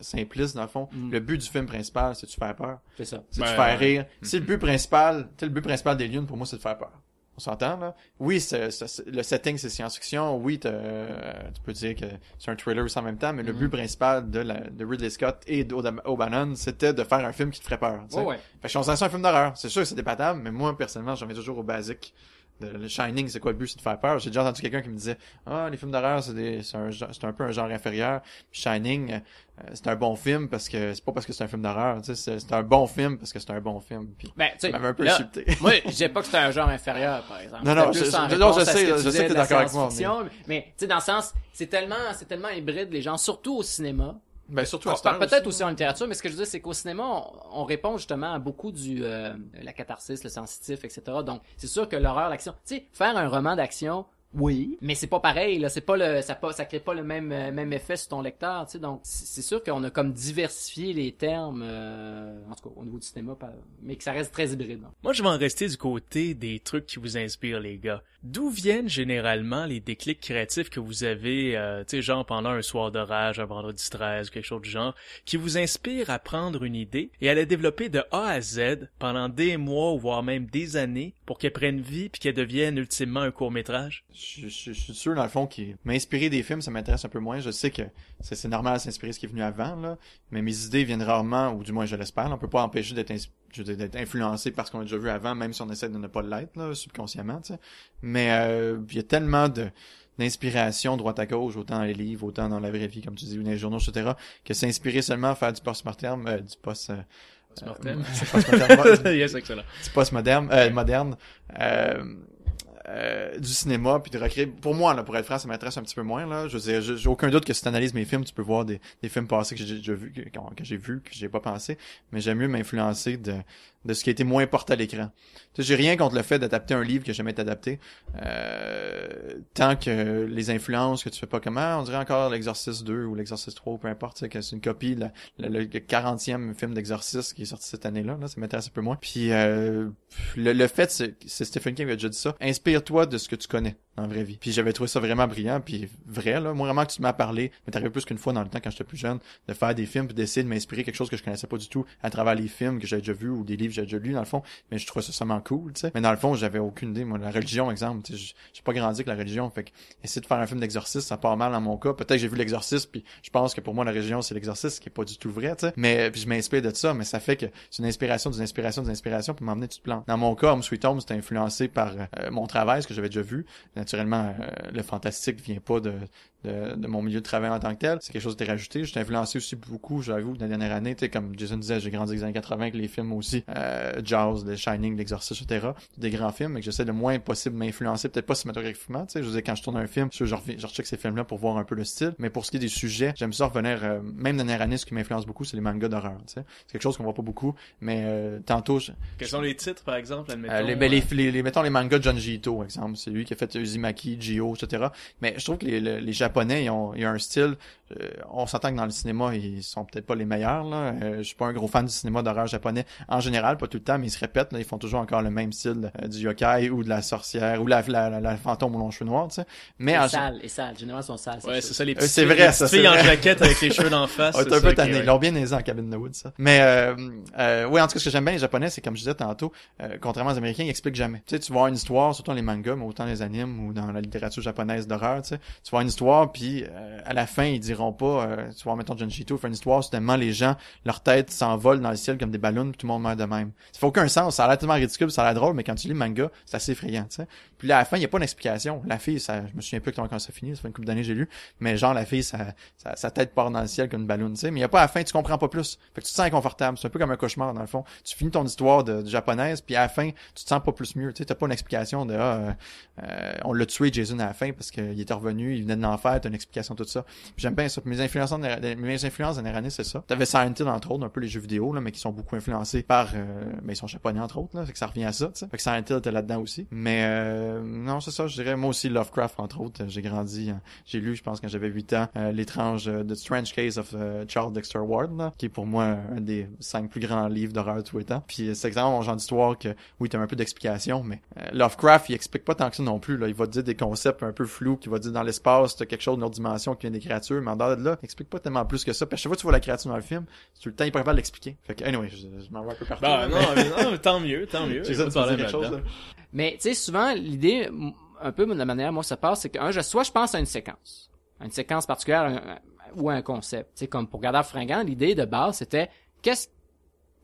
simplistes, dans le fond. Mm. Le but du film principal, c'est de te faire peur. C'est ça. C'est de Ben, te faire rire. Si le but principal, tu sais, le but principal des Lions, pour moi, c'est de faire peur. On s'entend, là? Oui, c'est, c'est- le setting, c'est science-fiction. Oui, t'as, euh, tu peux dire que c'est un thriller aussi en même temps, mais le Mhm. but principal de, la, de Ridley Scott et d'O'Bannon, c'était de faire un film qui te ferait peur. tu sais. Ouais, ouais. Fait que je suis un film d'horreur. C'est sûr que c'est débattable, mais moi, personnellement, j'en viens toujours au basique. De- Le Shining, c'est quoi le but? C'est de faire peur. J'ai déjà entendu quelqu'un qui me disait, ah, les films d'horreur, c'est des, c'est un, genre- c'est un peu un genre inférieur. Puis Shining, euh, c'est un bon film parce que, c'est pas parce que c'est un film d'horreur, tu sais, c'est, c'est un bon film parce que c'est un bon film. Puis, Ben, tu sais, un peu là, insulté. moi, je disais pas que c'était un genre inférieur, par exemple. Non, non, je- non, sais, que je sais que t'es d'accord avec moi, science-fiction, Mais, tu sais, dans le sens, c'est tellement, c'est tellement hybride, les gens, surtout au cinéma. Ben, surtout à cette heure Peut-être aussi en littérature, mais ce que je veux dire, c'est qu'au cinéma, on, on répond justement à beaucoup du euh, la catharsis, le sensitif, etc. Donc, c'est sûr que l'horreur, l'action, tu sais, faire un roman d'action, oui, mais c'est pas pareil, là, c'est pas le, ça pas, ça crée pas le même euh, même effet sur ton lecteur, tu sais. Donc, c'est sûr qu'on a comme diversifié les termes, euh, en tout cas au niveau du cinéma, mais que ça reste très hybride. hein. Moi, je vais en rester du côté des trucs qui vous inspirent, les gars. D'où viennent généralement les déclics créatifs que vous avez, euh, tu sais, genre pendant un soir d'orage, un vendredi 13, quelque chose du genre, qui vous inspire à prendre une idée et à la développer de A à Z pendant des mois ou voire même des années pour qu'elle prenne vie puis qu'elle devienne ultimement un court-métrage? Je, je- je suis sûr, dans le fond, que m'inspirer des films, ça m'intéresse un peu moins. Je sais que c'est normal de s'inspirer de ce qui est venu avant, là. Mais mes idées viennent rarement, ou du moins je l'espère. On peut pas empêcher d'être influencé par ce qu'on a déjà vu avant, même si on essaie de ne pas l'être, là, subconsciemment, tu sais. Mais euh, il y a tellement de d'inspiration droite à gauche, autant dans les livres, autant dans la vraie vie, comme tu dis, ou dans les journaux, etc., que s'inspirer seulement à faire du post-mortem, euh, du post... euh, Post-mortem. c'est post-mortem, yes, excellent. du post-moderne, euh, moderne, euh, du cinéma, puis de recréer. Pour moi, là, pour être franc, ça m'intéresse un petit peu moins. Là, je j'ai aucun doute que si tu analyses mes films, tu peux voir des, films passés que j'ai vu, que, que j'ai vu, que j'ai pas pensé. Mais j'aime mieux m'influencer de, de ce qui a été moins porté à l'écran. J'ai rien contre le fait d'adapter un livre qui a jamais été adapté. Euh, tant que les influences que tu fais pas comment, on dirait encore l'Exorciste 2 ou l'Exorciste 3 ou peu importe, que c'est une copie, la- le, 40e film d'Exorciste qui est sorti cette année-là, là, ça m'intéresse un peu moins. Puis euh, le, le fait, c'est Stephen King qui a déjà dit ça, inspire-toi de ce que tu connais la vraie vie. Puis j'avais trouvé ça vraiment brillant, puis vrai, là, moi vraiment que tu m'as parlé, mais t'arrives plus qu'une fois dans le temps quand j'étais plus jeune, de faire des films puis d'essayer de m'inspirer quelque chose que je connaissais pas du tout à travers les films que j'avais déjà vus ou des livres j'avais déjà lus dans le fond, mais je trouvais ça vraiment cool, tu sais. Mais dans le fond, j'avais aucune idée, moi, la religion, exemple, j'ai pas grandi avec la religion, fait que essayer de faire un film d'exorcisme, ça part mal dans mon cas. Peut-être que j'ai vu l'exorcisme, puis je pense que pour moi la religion c'est l'exorcisme, ce qui est pas du tout vrai, tu sais. Mais je m'inspire de ça, mais ça fait que c'est une inspiration, d'une inspiration, d'une inspiration, puis m'emmener tu te plantes. Dans mon cas, Home Sweet Home, c'était influencé par euh, mon travail, ce que j'avais déjà vu. Naturellement, euh, le fantastique vient pas de, de, de mon milieu de travail en tant que tel. C'est quelque chose qui était rajouté. J'étais influencé aussi beaucoup, j'avoue, dans la dernière année. Tu sais, comme Jason disait, j'ai grandi dans les années 80 avec les films aussi. Euh, Jaws, The Shining, L'Exorciste, etc. Des grands films, mais que j'essaie le moins possible m'influencer, peut-être pas cinématographiquement. Tu sais, je veux dire, quand je tourne un film, je, je, je recheck ces films-là pour voir un peu le style. Mais pour ce qui est des sujets, j'aime ça revenir, euh, même la dernière année, ce qui m'influence beaucoup, c'est les mangas d'horreur. Tu sais, c'est quelque chose qu'on voit pas beaucoup. Mais euh, tantôt, je- Quels sont les titres, par exemple, admettons? euh, les, ben, les, les, les- mettons les mangas de Ito, exemple. C'est lui qui a fait Uzumaki, Gio, etc. Mais je trouve que les, les, les Japonais, ils ont, ils ont un style. euh, on s'entend que dans le cinéma, ils sont peut-être pas les meilleurs. Là. Euh, je suis pas un gros fan du cinéma d'horreur japonais en général, pas tout le temps, mais ils se répètent. Là, ils font toujours encore le même style euh, du yokai ou de la sorcière ou la, la, la, la fantôme aux longs cheveux noirs. Tu sais. Mais Et en sales, et sales. Généralement, ils sont sales. Ouais, c'est ça, les Euh, petites c'est vrai, les ça, filles en vrai. jaquette avec les cheveux d'en face. C'est un peu tanné. ouais. Ils l'ont bien aisé en cabine de Wood, ça. Mais, euh, euh, oui, en tout cas, ce que j'aime bien les Japonais, c'est comme je disais tantôt, euh, contrairement aux Américains, ils expliquent jamais. Tu sais, tu vas voir une histoire, surtout dans les mangas, mais autant les animes ou dans la littérature japonaise d'horreur, tu sais. Tu vas voir une histoire, puis euh, à la fin, ils diront pas, euh, tu vois, mettons Junji Ito fait une histoire, soudainement, les gens, leur tête s'envole dans le ciel comme des ballons, puis tout le monde meurt de même. Ça fait aucun sens. Ça a l'air tellement ridicule, ça a l'air drôle, mais quand tu lis le manga, c'est assez effrayant, tu sais. Puis là, à la fin, il y a pas d'explication. La fille, ça, je me souviens plus quand ça finit, ça fait une couple d'années j'ai lu, mais genre, la fille, ça, sa, sa tête part dans le ciel comme une ballon, tu sais. Mais il y a pas à la fin, tu comprends pas plus. Fait que tu te sens inconfortable. C'est un peu comme un cauchemar, dans le fond. Tu finis ton histoire de, de japonaise, puis à la fin, tu te sens pas plus mieux. Tu sais, t'as pas une explication de, ah, euh, euh, on l'a tué Jason à la fin parce qu'il était revenu, il venait de l'enfer, t'as une explication tout ça. J'aime bien ça. Mes influences, en- mes influences en année, c'est ça. T'avais Silent Hill, entre autres, un peu les jeux vidéo, là, mais qui sont beaucoup influencés par, euh, mais ils sont japonais, entre autres, là. Fait que ça revient à ça, tu sais. Fait que Silent Hill était là-dedans aussi. Mais, euh, non, c'est ça, je dirais, moi aussi, Lovecraft, entre autres. J'ai grandi, hein. j'ai lu, je pense, quand j'avais 8 ans, euh, l'étrange, euh, The Strange Case of Charles Dexter Ward, là, qui est pour moi un des cinq plus grands livres d'horreur de tous les temps. Puis c'est exactement mon genre d'histoire que, oui, t'as un peu d'explication, mais Lovecraft, il explique pas tant que ça non plus, là. Il va dire des concepts un peu flous, qu'il va dire dans l'espace, quelque chose, une autre dimension qui vient des créatures, mais en dehors de là, explique pas tellement plus que ça. Parce que chaque fois que tu vois la créature dans le film, c'est tout le temps hyper capable l'expliquer. Fait que, anyway, je, je m'en vais un peu partout. Bah, non, mais- non, mais tant mieux, tant mieux. Pas de tu quelque chose, là? Mais tu sais, souvent l'idée, un peu de la manière moi ça passe, c'est que un, je, soit je pense à une séquence, à une séquence particulière un- un- ou à un concept. Tu sais, comme pour Gadar Fringant, l'idée de base c'était qu'est-ce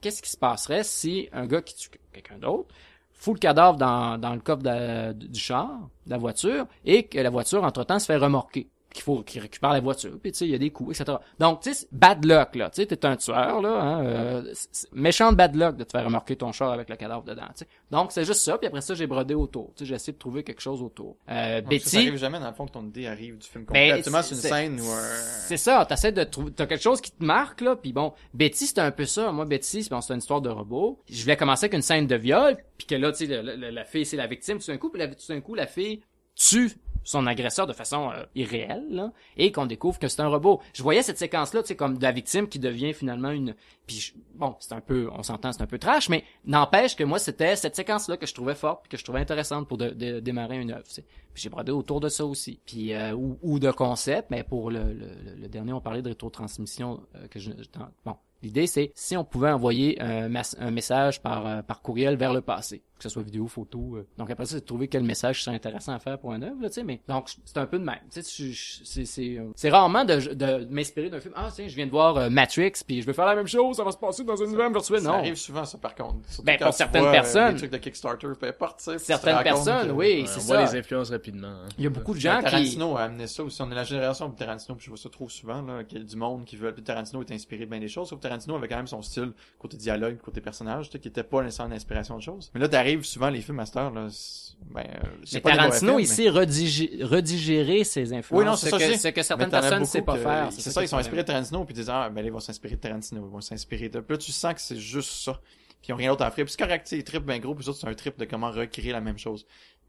qu'est-ce qui se passerait si un gars qui tue quelqu'un d'autre fout le cadavre dans, dans le coffre du char, de la voiture, et que la voiture, entre-temps, se fait remorquer. Qu'il faut qu'il récupère la voiture, puis tu sais, il y a des coups, etc. Donc, tu sais, bad luck, là. Tu sais, t'es un tueur, là. Hein, euh, méchant de bad luck de te faire remorquer ton char avec le cadavre dedans, tu sais. Donc, c'est juste ça, puis après ça, j'ai brodé autour. Tu sais, j'ai essayé de trouver quelque chose autour. Euh, Donc, ça, ça Betty... arrive jamais, dans le fond, que ton idée arrive du film complet. Ben, Absolument, c'est une scène ou un... C'est ça, t'essaies de trouver, t'as quelque chose qui te marque, là, puis bon, Betty, c'était un peu ça. Moi, Betty, c'est bon, c'est une histoire de robot. Je voulais commencer avec une scène de viol, puis que là, tu sais, la fille, c'est la victime tout d'un coup, puis tout d'un coup, la fille tue son agresseur de façon euh, irréelle, là, et qu'on découvre que c'est un robot. Je voyais cette séquence-là, tu sais, comme de la victime qui devient finalement une... Puis bon, c'est un peu, on s'entend, c'est un peu trash, mais n'empêche que moi, c'était cette séquence-là que je trouvais forte, que je trouvais intéressante pour démarrer une œuvre, tu sais. J'ai brodé autour de ça aussi. Puis euh, ou, de concept, mais pour le, le, dernier, on parlait de rétrotransmission euh, que je, je- bon, l'idée c'est si on pouvait envoyer un, mas- un message euh, par courriel vers le passé, que ce soit vidéo, photo. euh. Donc après ça, c'est de trouver quel message serait intéressant à faire pour un œuvre, là, tu sais. Mais donc c'est un peu de même. Tu sais, c'est c'est euh, c'est rarement de, de m'inspirer d'un film. Ah tiens, je viens de voir euh, Matrix, puis je vais faire la même chose, ça va se passer dans un univers virtuel. Ça Non. arrive souvent, ça, par contre. Surtout Ben, quand pour tu certaines vois, euh, personnes. Trucs de Kickstarter, peu importe, tu sais. puis tu te Certaines personnes, que- oui, c'est on voit ça. les influences rapidement. hein. Il y a beaucoup de gens Ben, qui Tarantino a amené ça aussi. On est la génération de Tarantino, puis je vois ça trop souvent, là, qu'il y a du monde qui veut. Puis Tarantino est inspiré de bien des choses, sauf que Tarantino avait quand même son style, côté dialogue, côté personnage, tu sais, qui était pas nécessairement une inspiration de choses. Mais là, t'arrives souvent les films Master, là, c'est- ben, euh, c'est Mais pas Tarantino, films, redigé- redigérer ses influences. Oui, non, c'est ce ça, que, ce que certaines personnes ne savent pas que- faire. C'est ça, ils sont inspirés de Tarantino, puis ils disent, ah, ben là, ils vont s'inspirer de Tarantino, ils vont s'inspirer de. Puis là, tu sens que c'est juste ça. Puis ils ont rien d'autre à faire. Puis c'est correct, ils trippent bien gros, puis les autres, c'est un trip de comment recréer la même chose.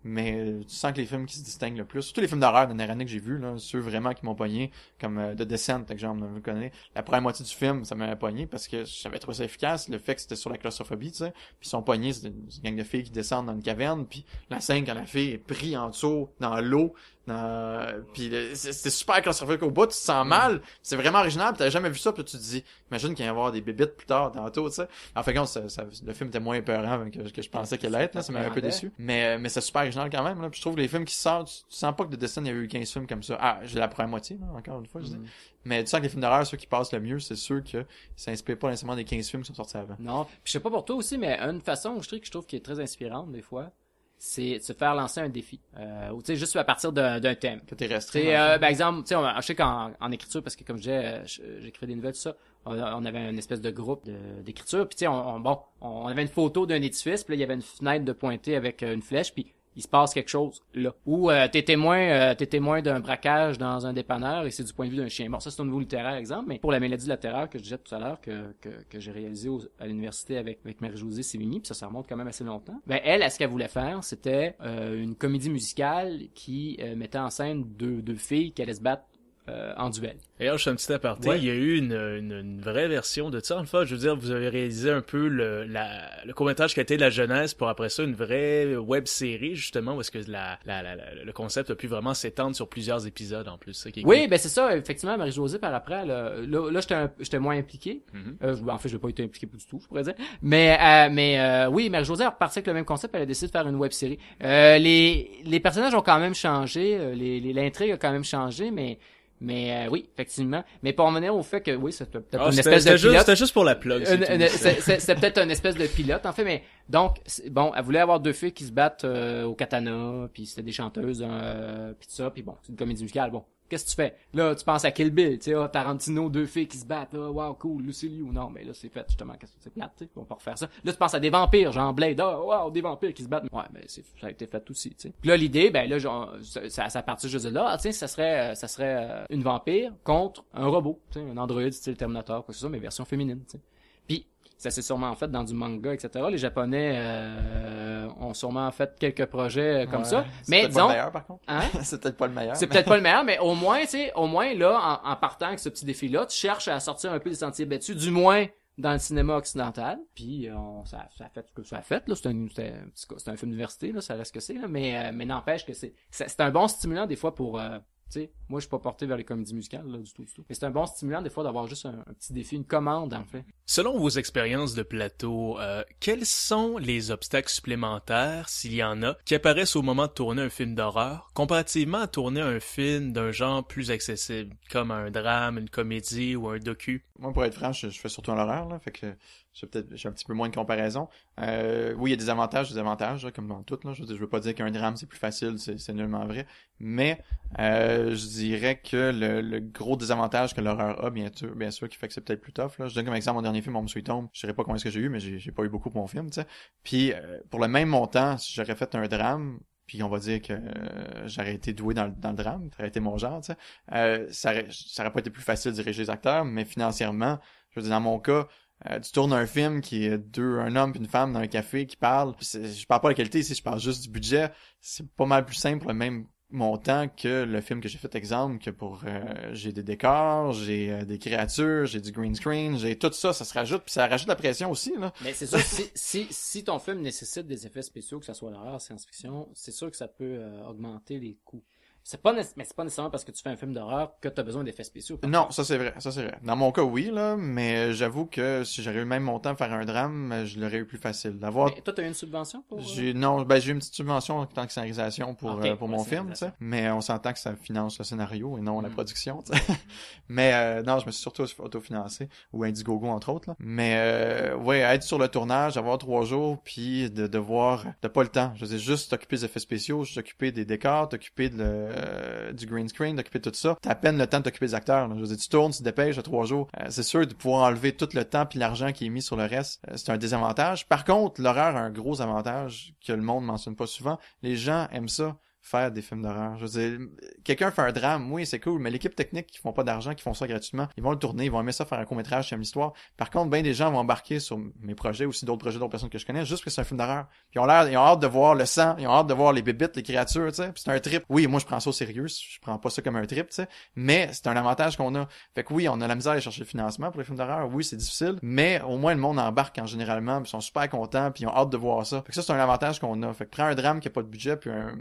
Mais euh, tu sens que les films qui se distinguent le plus, surtout les films d'horreur de dernière année que j'ai vus, là, ceux vraiment qui m'ont pogné, comme euh, The Descent, exemple, vous connaissez. La première moitié du film, ça m'a pogné parce que j'avais trouvé ça efficace, le fait que c'était sur la claustrophobie, tu sais. Puis ils sont pognés, c'est une, une gang de filles qui descendent dans une caverne, puis la scène quand la fille est prise en dessous, dans l'eau, dans... puis c'était super claustrophobique au bout, tu te sens mal, c'est vraiment original, puis t'avais jamais vu ça, puis tu te dis, imagine qu'il va y avoir des bébites plus tard, tantôt, tu sais. En fait, compte, ça, ça- le film était moins épeurant que, que je pensais qu'il allait être, là, ça m'avait un peu déçu. Mais, mais c'est super original quand même, là. Puis je trouve que les films qui sortent, tu, tu sens pas que de Destin, il y a eu 15 films comme ça. Ah, j'ai la première moitié, là, encore une fois, je dis. Mm. Mais tu sens que les films d'horreur, ceux qui passent le mieux, c'est ceux que ça inspire pas nécessairement des 15 films qui sont sortis avant. Non, puis je sais pas pour toi aussi, mais une façon où je trouve que je trouve qui est très inspirante des fois, c'est de se faire lancer un défi. Euh, ou tu sais, juste à partir d'un thème. Que t'es resté. euh, par exemple, tu sais, on- je sais qu'en en écriture, parce que comme je disais, euh, j'écrivais des nouvelles, tout ça, on, on avait une espèce de groupe d'écriture, puis tu sais, on, on- bon, on avait une photo d'un édifice, puis là, il y avait une fenêtre de pointée avec euh, une flèche, puis il se passe quelque chose là. Ou euh, t'es témoin, euh, t'es témoin d'un braquage dans un dépanneur et c'est du point de vue d'un chien. Bon, ça c'est au niveau littéraire, exemple, mais pour la mélodie de la terreur que je disais tout à l'heure que, que, que j'ai réalisé au- à l'université avec, avec Marie-Josée Sévigny, puis ça, ça remonte quand même assez longtemps. Ben elle, ce qu'elle voulait faire, c'était euh, une comédie musicale qui euh, mettait en scène deux, deux filles qui allaient se battre euh, en duel. D'ailleurs, je fais un petit aparté. Ouais. Il y a eu une, une, une vraie version de ça. En fait, je veux dire, vous avez réalisé un peu le, la, le court-métrage qui a été de la jeunesse pour après ça une vraie web série, justement, où est-ce que la, la, la, le concept a pu vraiment s'étendre sur plusieurs épisodes en plus. ça qui est Oui, ben c'est ça, effectivement, Marie-Josée, par après, là, là, là, j'étais un- j'étais moins impliqué. Mhm. Euh, en fait, je n'ai pas été impliqué du tout, je pourrais dire. Mais, euh, mais euh, oui, Marie-Josée a reparti avec le même concept, elle a décidé de faire une web série. Euh, les, les personnages ont quand même changé, euh, les, les- l'intrigue a quand même changé, mais mais euh, oui, effectivement. Mais pour en venir au fait que oui, c'est peut-être Ah, une c'était espèce de c'était juste, pilote. c'était juste pour la plug. c'est peut-être une espèce de pilote en fait mais donc bon elle voulait avoir deux filles qui se battent euh, au katana puis c'était des chanteuses euh, puis tout ça puis bon c'est une comédie musicale bon qu'est-ce que tu fais? Là tu penses à Kill Bill tu sais ah, Tarantino deux filles qui se battent là wow cool Lucy Liu. Non mais là c'est fait justement qu'est-ce que c'est plate tu sais on peut refaire ça. Là tu penses à des vampires genre Blade ah wow des vampires qui se battent. Ouais mais c'est ça a été fait aussi tu sais. Puis là l'idée ben là genre, ça ça, partit juste de là ah, tu sais ça serait euh, ça serait euh, une vampire contre un robot tu sais un androïde style Terminator quoi que ce soit mais version féminine tu sais ça s'est sûrement fait dans du manga, etc. Les Japonais euh, ont sûrement fait quelques projets euh, comme Ouais. ça. C'est Mais peut-être pas le meilleur, par contre. hein? c'est peut-être pas le meilleur. c'est mais- peut-être pas le meilleur, mais au moins, tu sais, au moins là, en, en partant avec ce petit défi-là, tu cherches à sortir un peu des sentiers battus, du moins dans le cinéma occidental. Puis euh, on, ça, ça a fait ce que ça a fait. Là, c'est un, c'est un, c'est un film d'université, là, ça reste que c'est. Là, mais euh, mais n'empêche que c'est c'est c'est un bon stimulant des fois pour euh, Tu sais, moi, je suis pas porté vers les comédies musicales, là, du tout, du tout. Mais c'est un bon stimulant, des fois, d'avoir juste un, un petit défi, une commande, en fait. Selon vos expériences de plateau, euh, quels sont les obstacles supplémentaires, s'il y en a, qui apparaissent au moment de tourner un film d'horreur, comparativement à tourner un film d'un genre plus accessible, comme un drame, une comédie ou un docu? Moi, pour être franc, je, fais surtout en l'horreur, là, fait que j'ai peut-être un petit peu moins de comparaison. Euh, oui, il y a des avantages, des avantages, comme dans tout. Là. Je, veux pas dire qu'un drame c'est plus facile, c'est, nullement vrai. Mais euh, je dirais que le, gros désavantage que l'horreur a, bien sûr, bien sûr, qui fait que c'est peut-être plus tough. Je donne comme exemple mon dernier film, Home Sweet Home. Je sais pas combien est-ce que j'ai eu, mais j'ai pas eu beaucoup pour mon film, tu sais. Puis euh, pour le même montant, si j'aurais fait un drame, puis on va dire que euh, j'aurais été doué dans, le- dans le drame, ça aurait été mon genre. Euh, ça, ça aurait pas été plus facile de diriger les acteurs, mais financièrement, je veux dire, dans mon cas, euh, tu tournes un film qui est deux, un homme et une femme dans un café qui parlent. Je parle pas de la qualité ici, je parle juste du budget. C'est pas mal plus simple le même montant que le film que j'ai fait exemple que pour euh, j'ai des décors, j'ai euh, des créatures, j'ai du green screen, j'ai tout ça, ça se rajoute puis ça rajoute la pression aussi là. Mais c'est sûr, si, si, si ton film nécessite des effets spéciaux, que ce soit l'horreur, science-fiction, c'est sûr que ça peut euh, augmenter les coûts. C'est pas, mais c'est pas nécessairement parce que tu fais un film d'horreur que tu as besoin d'effets spéciaux. Non, ça c'est vrai, ça c'est vrai. Dans mon cas oui là, mais j'avoue que si j'aurais eu le même montant à faire un drame, euh, je l'aurais eu plus facile d'avoir Mais toi, t'as eu une subvention pour. euh, J'ai non, ben j'ai eu une petite subvention en tant que scénarisation pour euh, pour ouais, mon film, tu sais. Mais on s'entend que ça finance le scénario et non la Mm. production, tu sais. Mais euh, non, je me suis surtout autofinancé ou Indiegogo entre autres là. Mais euh, ouais, être sur le tournage, avoir trois jours, puis de devoir, de pas le temps. Je veux dire, juste t'occuper des effets spéciaux, juste t'occuper des décors, t'occuper de le, euh, du green screen, t'occuper de tout ça. T'as à peine le temps de t'occuper des acteurs. Je veux dire, tu tournes, tu te dépêches, à trois jours. Euh, c'est sûr de pouvoir enlever tout le temps puis l'argent qui est mis sur le reste, euh, c'est un désavantage. Par contre, l'horreur a un gros avantage que le monde mentionne pas souvent. Les gens aiment ça faire des films d'horreur. Je veux dire, quelqu'un fait un drame, oui, c'est cool, mais l'équipe technique qui font pas d'argent, qui font ça gratuitement, ils vont le tourner, ils vont aimer ça faire un court-métrage, c'est une histoire. Par contre, ben des gens vont embarquer sur mes projets, aussi d'autres projets d'autres personnes que je connais, juste parce que c'est un film d'horreur. Ils ont l'air, ils ont hâte de voir le sang, ils ont hâte de voir les bébites, les créatures, tu sais. C'est un trip. Oui, moi je prends ça au sérieux, je prends pas ça comme un trip, tu sais. Mais c'est un avantage qu'on a. Fait que oui, on a la misère à aller chercher le financement pour les films d'horreur. Oui, c'est difficile, mais au moins le monde embarque en généralement, ils sont super contents, puis ils ont hâte de voir ça. Fait que ça c'est un avantage qu'on a. Fait que prends un drame qui a pas de budget, puis un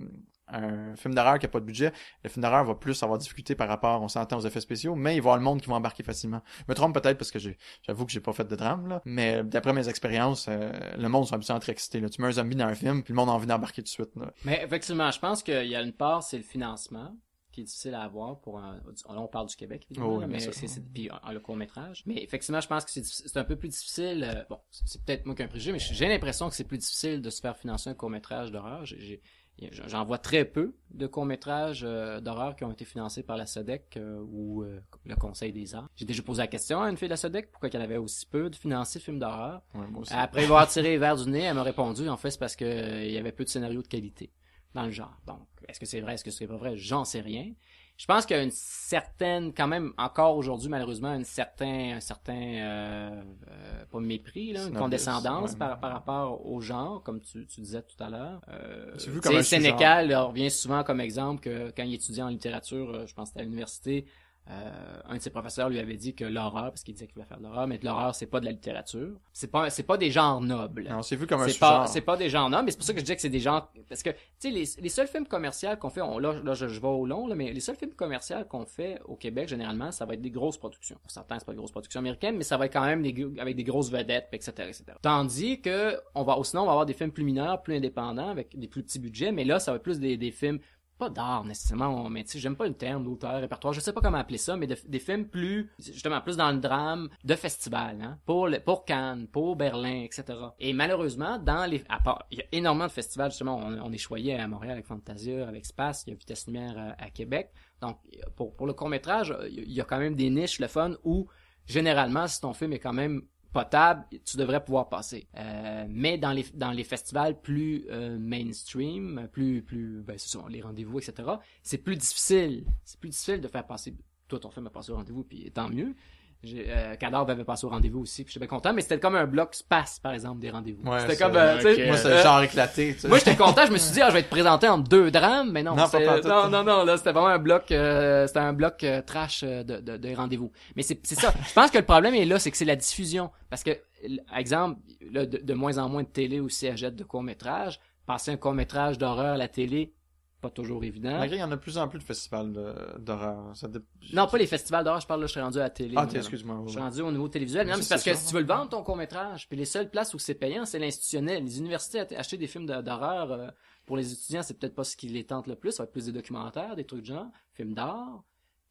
un film d'horreur qui a pas de budget, le film d'horreur va plus avoir difficulté par rapport, on s'entend aux effets spéciaux, mais il va y avoir le monde qui va embarquer facilement. Je me trompe peut-être parce que j'ai, j'avoue que j'ai pas fait de drame, là, mais d'après mes expériences, euh, le monde sont habitués à être excité, là. Tu mets un zombie dans un film, puis le monde a envie d'embarquer tout de suite, là. Mais effectivement, je pense qu'il y a une part, c'est le financement qui est difficile à avoir pour un... Là, on parle du Québec, évidemment, Oh oui, mais c'est, puis le court-métrage. Mais effectivement, je pense que c'est, un peu plus difficile... euh, bon, c'est, peut-être moi qui ai un préjugé, mais j'ai l'impression que c'est plus difficile de se faire financer un court-métrage d'horreur. J'ai- J'en vois très peu de courts-métrages euh, d'horreur qui ont été financés par la SODEC euh, ou euh, le Conseil des arts. J'ai déjà posé la question à une fille de la SODEC pourquoi qu'elle avait aussi peu de financés films d'horreur. Ouais. Après avoir tiré les verres du nez, elle m'a répondu, en fait, c'est parce que euh, il y avait peu de scénarios de qualité dans le genre. Donc, est-ce que c'est vrai, est-ce que c'est pas vrai? J'en sais rien. Je pense qu'il y a une certaine, quand même, encore aujourd'hui, malheureusement, un certain, un certain, euh, euh, pas mépris, là, une condescendance ouais. par, par rapport au genre, comme tu, tu disais tout à l'heure. Euh, tu sais, Sénécal revient souvent comme exemple que quand il étudiait en littérature, euh, je pense que c'était à l'université, euh, un de ses professeurs lui avait dit que l'horreur, parce qu'il disait qu'il voulait faire de l'horreur, mais que l'horreur c'est pas de la littérature. C'est pas, c'est pas des genres nobles. Non, c'est vu comme un C'est pas, c'est pas des genres nobles, mais c'est pour ça que je disais que c'est des genres, parce que, tu sais, les, les seuls films commerciaux qu'on fait, on, là, là, je, je vais au long, là, mais les seuls films commerciaux qu'on fait au Québec, généralement, ça va être des grosses productions. On s'entend, c'est pas des grosses productions américaines, mais ça va être quand même des, avec des grosses vedettes, etc., etc. Tandis que, on va, sinon, on va avoir des films plus mineurs, plus indépendants, avec des plus petits budgets, mais là, ça va être plus des, des films pas d'art nécessairement, mais tu sais, j'aime pas le terme d'auteur, répertoire, je sais pas comment appeler ça, mais de- des films plus, justement, plus dans le drame de festival, hein, pour, le, pour Cannes, pour Berlin, etc. Et malheureusement, dans les, à part, il y a énormément de festivals, justement, on, on est choyé à Montréal avec Fantasia, avec Space, il y a Vitesse Lumière euh, à, à Québec. Donc, pour, pour le court-métrage, il y a quand même des niches, le fun, où, généralement, si ton film est quand même potable, tu devrais pouvoir passer. Euh, mais dans les dans les festivals plus euh, mainstream, plus plus ben c'est les rendez-vous etc. C'est plus difficile, c'est plus difficile de faire passer. Toi ton film a passé au rendez-vous puis tant mieux. J'ai, euh, Cadavre avait passé au rendez-vous aussi, puis j'étais bien content, mais c'était comme un bloc space, par exemple, des rendez-vous. Ouais, c'était comme, euh, tu sais, ok. Moi, c'est euh, le genre éclaté, tu sais. moi, j'étais content, je me suis dit, ah, je vais être présenté en deux drames, mais non, Non, c'était- pas non, non, non, là, c'était vraiment un bloc, euh, c'était un bloc euh, trash euh, de, de, de rendez-vous. Mais c'est, c'est ça. Je pense que le problème est là, c'est que c'est la diffusion. Parce que, exemple, là, de, de moins en moins de télé aussi à jet de court-métrage. Passer un court-métrage d'horreur à la télé, pas toujours évident. Malgré, il y en a de plus en plus de festivals d'horreur. Dé- Non, pas les festivals d'horreur, je parle là, je suis rendu à la télé. Ah, excuse-moi. Je suis rendu au niveau télévisuel. Non, mais C'est parce que si tu veux le vendre, ton court-métrage, puis les seules places où c'est payant, c'est l'institutionnel. Les universités, acheter des films d'horreur, euh, pour les étudiants, c'est peut-être pas ce qui les tente le plus. Ça va être plus des documentaires, des trucs de genre, films d'art.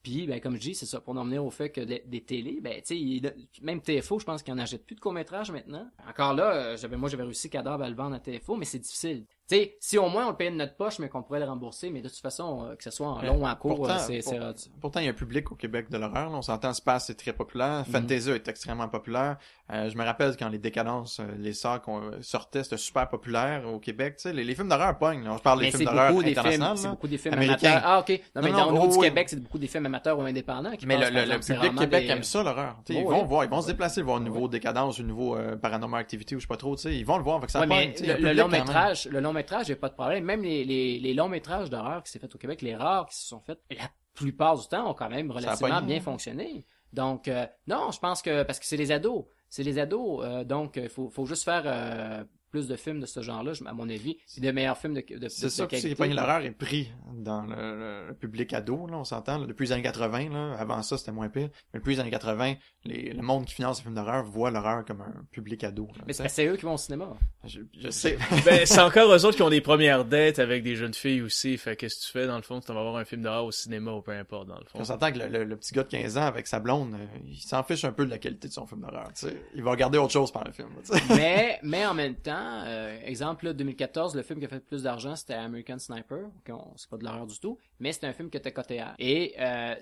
Puis, ben, comme je dis, c'est ça, pour en venir au fait que des, des télés, ben, tu sais, même TFO, je pense qu'ils en achètent plus de court-métrage maintenant. Encore là, euh, j'avais, moi, j'avais réussi cadavre à le vendre à TFO, mais c'est difficile. Tu sais, si au moins on le payait de notre poche, mais qu'on pourrait le rembourser, mais de toute façon, euh, que ce soit en long ou en court, c'est, c'est, pour- Pourtant, il y a un public au Québec de l'horreur. là. On s'entend, Space est très populaire. Mhm. Fantasia est extrêmement populaire. Euh, je me rappelle quand les décadences, euh, les sorts qu'on sortaient, c'était super populaire au Québec. Tu sais, les, les films d'horreur pognent. là. On parle des films d'horreur internationaux. c'est beaucoup des films amateurs. Ah, ok. Non, mais dans le oh, du oui. Québec, c'est beaucoup des films amateurs ou indépendants qui Mais le, public Québec aime ça, l'horreur. Ils Oh, vont voir, ils vont se déplacer, voir le nouveau décadence, le nouveau paranormal activity ou je sais pas trop. Ils vont le voir, long métrage, le long métrage, j'ai pas de problème. Même les, les, les longs métrages d'horreur qui s'est fait au Québec, les rares qui se sont faits, la plupart du temps ont quand même relativement bien fonctionné. Donc euh, non, je pense que parce que c'est les ados, c'est les ados, euh, donc il faut, faut juste faire euh, plus de films de ce genre-là, à mon avis, puis de meilleurs films de, de, de, C'est de ça, qualité. c'est pogné l'horreur est pris dans le, public ado, là, on s'entend, depuis les années 80, là, avant ça c'était moins pire, mais depuis les années 80, les, le monde qui finance les films d'horreur voit l'horreur comme un public ado. là, Mais c'est c'est eux qui vont au cinéma. je, je sais. ben, c'est encore eux autres qui ont des premières dettes avec des jeunes filles aussi. Fait que qu'est-ce que tu fais dans le fond? Tu vas voir un film d'horreur au cinéma ou peu importe dans le fond. On s'entend que le, le- le petit gars de 15 ans avec sa blonde, euh, il s'en fiche un peu de la qualité de son film d'horreur. tu sais. Il va regarder autre chose pendant le film. mais, mais en même temps, euh, exemple, là, 2014, le film qui a fait le plus d'argent, c'était American Sniper. C'est pas de l'horreur du tout, mais c'était un film qui était coté A. Et euh,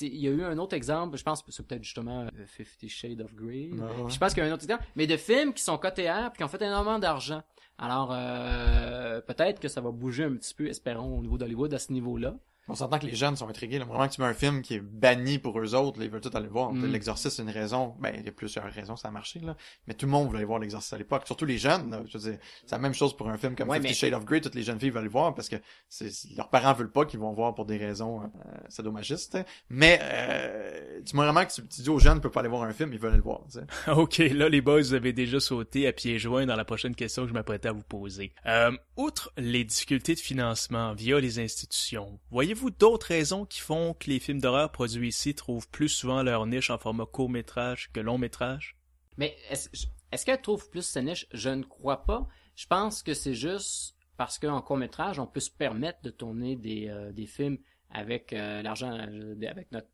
il y a eu un autre exemple, je pense que c'est peut-être justement euh, Fifty Shades of Grey. Ouais, ouais. Je pense qu'il y a un autre exemple, mais de films qui sont cotés A puis qui ont fait énormément d'argent. Alors, euh, peut-être que ça va bouger un petit peu, espérons, au niveau d'Hollywood à ce niveau-là. On s'entend que les jeunes sont intrigués. Là. Vraiment que tu mets un film qui est banni pour eux autres, là, ils veulent tout aller le voir. Mm. L'exorciste, c'est une raison. Ben, il y a plusieurs raisons, ça a marché, là. Mais tout le monde voulait aller voir l'exorciste à l'époque. Surtout les jeunes, là. Je veux dire, c'est la même chose pour un film comme Ouais, Fifty mais- Shades of Grey. Toutes les jeunes filles veulent le voir parce que leurs parents veulent pas qu'ils vont voir pour des raisons euh, sadomasochistes. hein. Mais euh, tu vois vraiment que tu, tu dis aux jeunes, ils peuvent pas aller voir un film, ils veulent aller le voir. tu sais. Ok, là les boys, vous avez déjà sauté à pieds joints dans la prochaine question que je m'apprêtais à vous poser. Euh, outre les difficultés de financement via les institutions, voyez-vous d'autres raisons qui font que les films d'horreur produits ici trouvent plus souvent leur niche en format court-métrage que long-métrage? Mais est-ce est-ce qu'elle trouve plus sa niche? Je ne crois pas. Je pense que c'est juste parce qu'en court-métrage, on peut se permettre de tourner des, euh, des films avec euh, l'argent, euh, avec notre,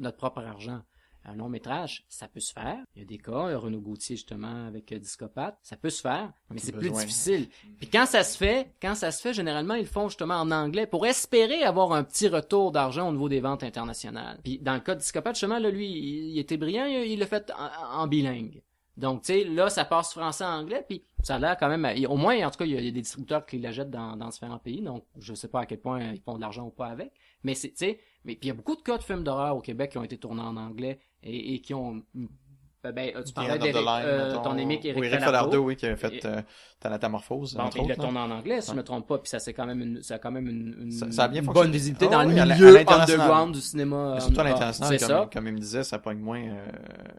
notre propre argent. Un long métrage, ça peut se faire. Il y a des cas, Renaud Gauthier justement avec euh, Discopathe, ça peut se faire, mais c'est plus difficile. Puis quand ça se fait, quand ça se fait, généralement ils le font justement en anglais pour espérer avoir un petit retour d'argent au niveau des ventes internationales. Puis dans le cas de Discopathe, justement là, lui, il, était brillant, il l'a fait en, en bilingue. Donc, tu sais, là, ça passe français-anglais, puis ça a l'air quand même... Au moins, en tout cas, il y a, des distributeurs qui l'achètent dans, dans différents pays, donc je sais pas à quel point ils font de l'argent ou pas avec. Mais c'est, tu sais, mais puis il y a beaucoup de cas de films d'horreur au Québec qui ont été tournés en anglais et, et qui ont... Ben, ben, tu parlais Line, euh, mettons. ton ami Eric Oui, Eric. Falardeau, oui, qui avait fait euh, Thanatamorphose, Bon, il là. tourné en anglais, si je Ouais. me trompe pas, puis ça c'est quand même une, ça a quand même une, une, Ça- ça a bien une fonctionné. bonne visibilité Ah dans oui, le milieu underground du cinéma. Mais surtout à euh, l'international, comme, ça. comme il me disait, ça pogne moins euh,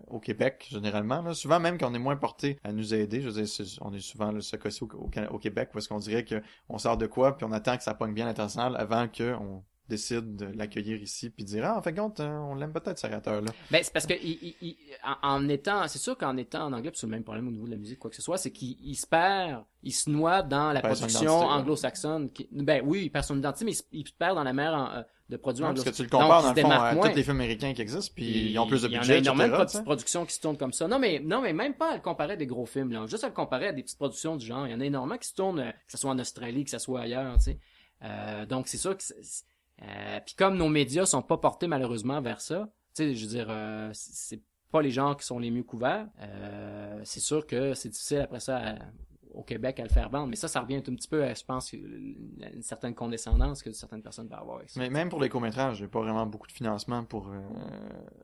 au Québec, généralement. Là. Souvent, même qu'on est moins porté à nous aider, je veux dire, on est souvent le ce cas-ci au, au, au Québec, parce qu'on dirait que on sort de quoi, puis on attend que ça pogne bien à l'international avant qu'on décide de l'accueillir ici, puis dire, ah, en fait, compte, euh, on l'aime peut-être, ce réacteur-là. Ben, c'est parce que il, il- il- en, en étant, c'est sûr qu'en étant en anglais, c'est le même problème au niveau de la musique, quoi que ce soit, c'est qu'il il se perd, il se noie dans la production anglo-saxonne. qui- ben oui, il perd son identité, mais il, se- il se perd dans la mer en, euh, de produits Ouais, parce que tu le compares, Donc, dans le fond, à moins. tous les films américains qui existent, puis ils ont plus de Il y en budget, a énormément de petites productions qui se tournent comme ça. Non, mais, non, mais même pas à le comparer à des gros films, là. Juste à le comparer à des petites productions du genre. Il y en a énormément qui se tournent, euh, que ce soit en Australie, que ce soit ailleurs, tu sais. Euh, donc, c'est sûr que euh, puis comme nos médias sont pas portés malheureusement vers ça, tu sais, je veux dire, euh, c'est pas les gens qui sont les mieux couverts. Euh, c'est sûr que c'est difficile après ça à- au Québec à le faire vendre. Mais ça, ça revient un petit peu à, je pense, une certaine condescendance que certaines personnes peuvent avoir ça. Mais même pour les courts-métrages, il n'y a pas vraiment beaucoup de financement pour... euh,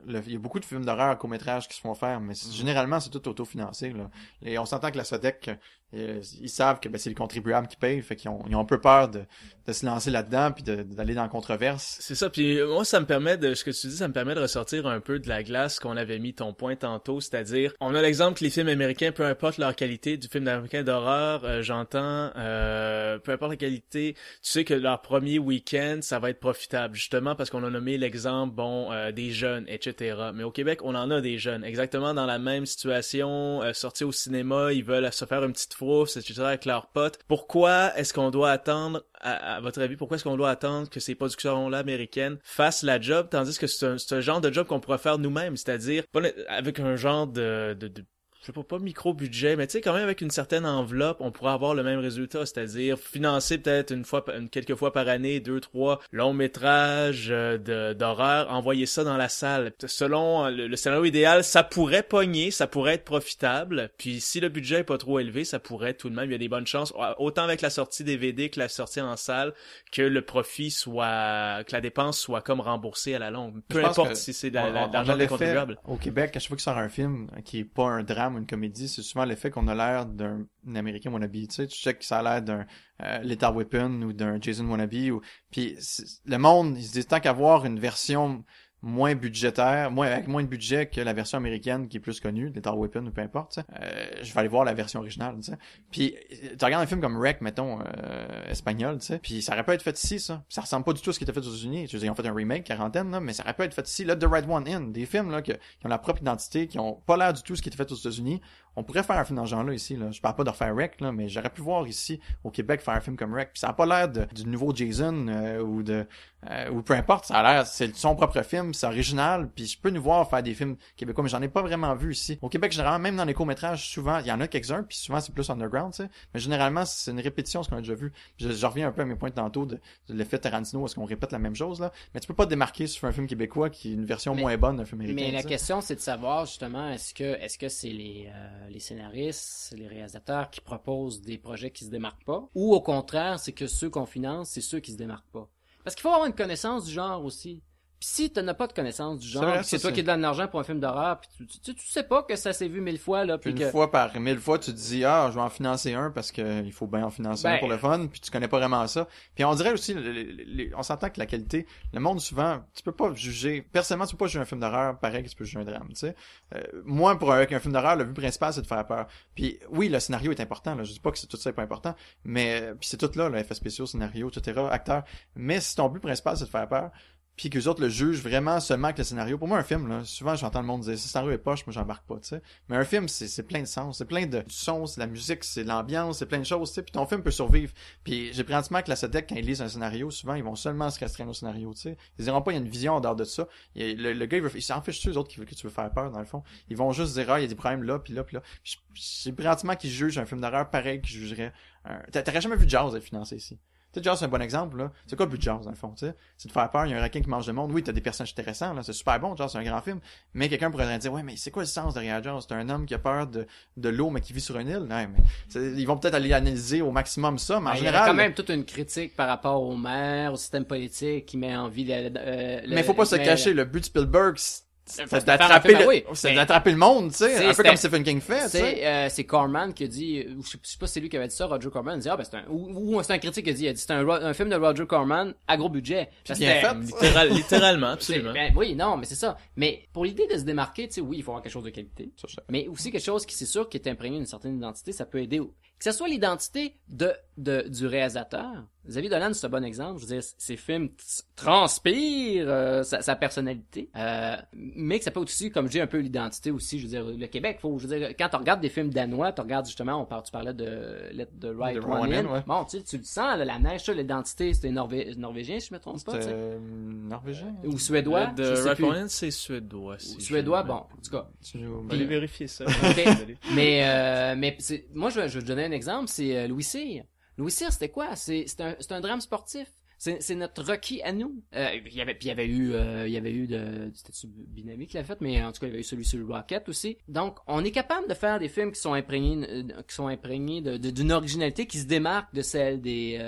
le- Il y a beaucoup de films d'horreur courts-métrages qui se font faire, mais c'est- généralement, c'est tout autofinancé. Là. Et on s'entend que la Sodec, euh, ils savent que ben, c'est les contribuables qui payent, fait qu'ils ont, ils ont un peu peur de, de se lancer là-dedans puis d'aller dans la controverse. C'est ça, puis moi ça me permet de ce que tu dis, ça me permet de ressortir un peu de la glace qu'on avait mis ton point tantôt, c'est-à-dire on a l'exemple que les films américains, peu importe leur qualité du film américain d'horreur d'horreur, euh, j'entends, euh, peu importe la qualité, tu sais que leur premier week-end, ça va être profitable, justement parce qu'on a nommé l'exemple, bon, euh, des jeunes, etc. Mais au Québec, on en a des jeunes, exactement dans la même situation, euh, sortis au cinéma, ils veulent se faire une petite etc. avec leurs potes. Pourquoi est-ce qu'on doit attendre, à, votre avis, pourquoi est-ce qu'on doit attendre que ces productions-là américaines fassent la job, tandis que c'est un, genre de job qu'on pourrait faire nous-mêmes, c'est-à-dire avec un genre de je sais pas, pas micro budget, mais tu sais, quand même avec une certaine enveloppe, on pourrait avoir le même résultat, c'est-à-dire financer peut-être une fois, une, quelques fois par année, deux, trois longs métrages euh, d'horreur, envoyer ça dans la salle. Selon euh, le, scénario idéal, ça pourrait pogner, ça pourrait être profitable. Puis si le budget est pas trop élevé, ça pourrait tout de même, il y a des bonnes chances, autant avec la sortie DVD que la sortie en salle, que le profit soit, que la dépense soit comme remboursée à la longue. Peu importe si c'est de l'argent des contribuables. Au Québec, à chaque fois qu'il sort un film qui est pas un drame une comédie, c'est souvent l'effet qu'on a l'air d'un Américain wannabe. Tu sais, tu sais que ça a l'air d'un euh, Lethal Weapon ou d'un Jason wannabe. Ou... Puis le monde, il se dit tant qu'avoir une version moins budgétaire, moins avec moins de budget que la version américaine qui est plus connue, Lethal Weapon ou peu importe, euh, je vais aller voir la version originale, tu sais. Puis tu regardes un film comme Wreck, mettons, euh, espagnol, tu sais, puis ça aurait pas être fait ici, ça. Ça ressemble pas du tout à ce qui était fait aux États-Unis. Ils ont fait un remake, quarantaine, là, mais ça aurait pas être fait ici. Là, The Right One In, des films là, qui ont la propre identité, qui ont pas l'air du tout ce qui était fait aux États-Unis, on pourrait faire un film dans ce genre-là ici. Là. Je parle pas de refaire Rec, là, mais j'aurais pu voir ici au Québec faire un film comme Rec. Puis ça a pas l'air du nouveau Jason euh, ou de euh, ou peu importe. Ça a l'air, c'est son propre film, c'est original. Puis je peux nous voir faire des films québécois, mais j'en ai pas vraiment vu ici. Au Québec, généralement, même dans les courts métrages, souvent il y en a quelques-uns, puis souvent c'est plus underground, tu sais. Mais généralement, c'est une répétition ce qu'on a déjà vu. Je, reviens un peu à mes points tantôt de, de l'effet Tarantino, est-ce qu'on répète la même chose là Mais tu peux pas te démarquer sur un film québécois qui est une version moins bonne d'un film américain. Mais la question, c'est de savoir justement, est-ce que est-ce que c'est les euh, les scénaristes les réalisateurs qui proposent des projets qui se démarquent pas, ou au contraire, c'est que ceux qu'on finance, c'est ceux qui se démarquent pas. Parce qu'il faut avoir une connaissance du genre aussi. Pis si tu n'as pas de connaissance du genre, c'est toi qui donnes l'argent pour un film d'horreur, puis tu, tu, sais pas que ça s'est vu mille fois là, puis une fois par mille fois tu te dis ah je vais en financer un parce que il faut bien en financer un ben, pour le fun, puis tu connais pas vraiment ça. Puis on dirait aussi, on s'entend que la qualité, le monde souvent, tu peux pas juger. Personnellement, tu peux pas juger un film d'horreur pareil que tu peux juger un drame. Tu sais, euh, moi pour avec un film d'horreur, le but principal c'est de faire peur. Puis oui, le scénario est important. Là, je dis pas que c'est tout ça est pas important, mais puis c'est tout là, le effet spéciaux, scénario, etc., acteur. Mais si ton but principal c'est de faire peur, puis que les autres le jugent vraiment seulement avec le scénario. Pour moi, un film, là, souvent j'entends le monde dire ce scénario est poche, moi j'embarque pas, tu sais. Mais un film, c'est plein de sens, c'est plein de sons, c'est la musique, c'est l'ambiance, c'est plein de choses, tu sais. Puis ton film peut survivre. Puis j'ai pris que la SEDEC, quand ils lisent un scénario, souvent ils vont seulement se restreindre au scénario, tu sais. Ils diront pas il y a une vision en dehors de ça. le, le, gars, il, veut, il s'en fiche les autres qui veulent que tu veux faire peur, dans le fond. Ils vont juste dire ah, il y a des problèmes là, puis là, puis là. J'ai pris qu'ils jugent un film d'horreur pareil qu'ils jugeraient un... T'aurais jamais vu Jazz être financé ici. Tu sais, c'est un bon exemple, là. C'est quoi le but de Jaws, dans le fond, tu sais? C'est de faire peur, il y a un requin qui mange le monde. Oui, t'as des personnages intéressants, là. C'est super bon, Jaws, c'est un grand film. Mais quelqu'un pourrait dire, ouais, mais c'est quoi le sens derrière Jaws? C'est un homme qui a peur de, de l'eau, mais qui vit sur une île? Non, mais ils vont peut-être aller analyser au maximum ça, mais en général. Ben, il y a quand même toute une critique par rapport aux maires, au système politique qui met en vie le, euh, mais faut pas se cacher, le but de Spielberg, c'est d'attraper le, d'attraper le monde, tu sais, un peu comme Stephen King fait, C'est euh, c'est Corman qui a dit je sais pas si c'est lui qui avait dit ça, Roger Corman il dit ah ben c'est un ou, c'est un critique qui a dit il a dit c'est un, un film de Roger Corman à gros budget. Bien fait. littéralement, absolument. Ben, oui, non, mais c'est ça. Mais pour l'idée de se démarquer, tu sais oui, il faut avoir quelque chose de qualité. mais aussi quelque chose qui c'est sûr qui est imprégné d'une certaine identité, ça peut aider que ce soit l'identité de, de, du réalisateur. Xavier Dolan, c'est un bon exemple. Je veux dire, ses films transpirent euh, sa, sa, personnalité, euh, mais que ça peut aussi, comme je dis, un peu l'identité aussi. Je veux dire, le Québec, faut, je veux dire, quand tu regardes des films danois, tu regardes justement, on parle, tu parlais de Let the Right One, In. Bon, tu, tu le sens, la neige, l'identité, c'était norvé norvégien, si je me trompe pas. Euh, norvégien. Ou suédois. The Right One In, c'est suédois. Si suédois, bon, en tout cas. Je vais vérifier ça. mais, euh, mais moi, je, je donner un exemple, c'est euh, Louis Cyr. Louis Cyr, c'était quoi? C'est un, un drame sportif. C'est notre Rocky à nous. Euh, il y avait, puis il y avait eu, euh, il y avait eu de, c'était Binami qui l'a fait, mais en tout cas il y avait eu celui sur le Rocket aussi. Donc on est capable de faire des films qui sont imprégnés, euh, qui sont imprégnés d'une originalité qui se démarque de celle des,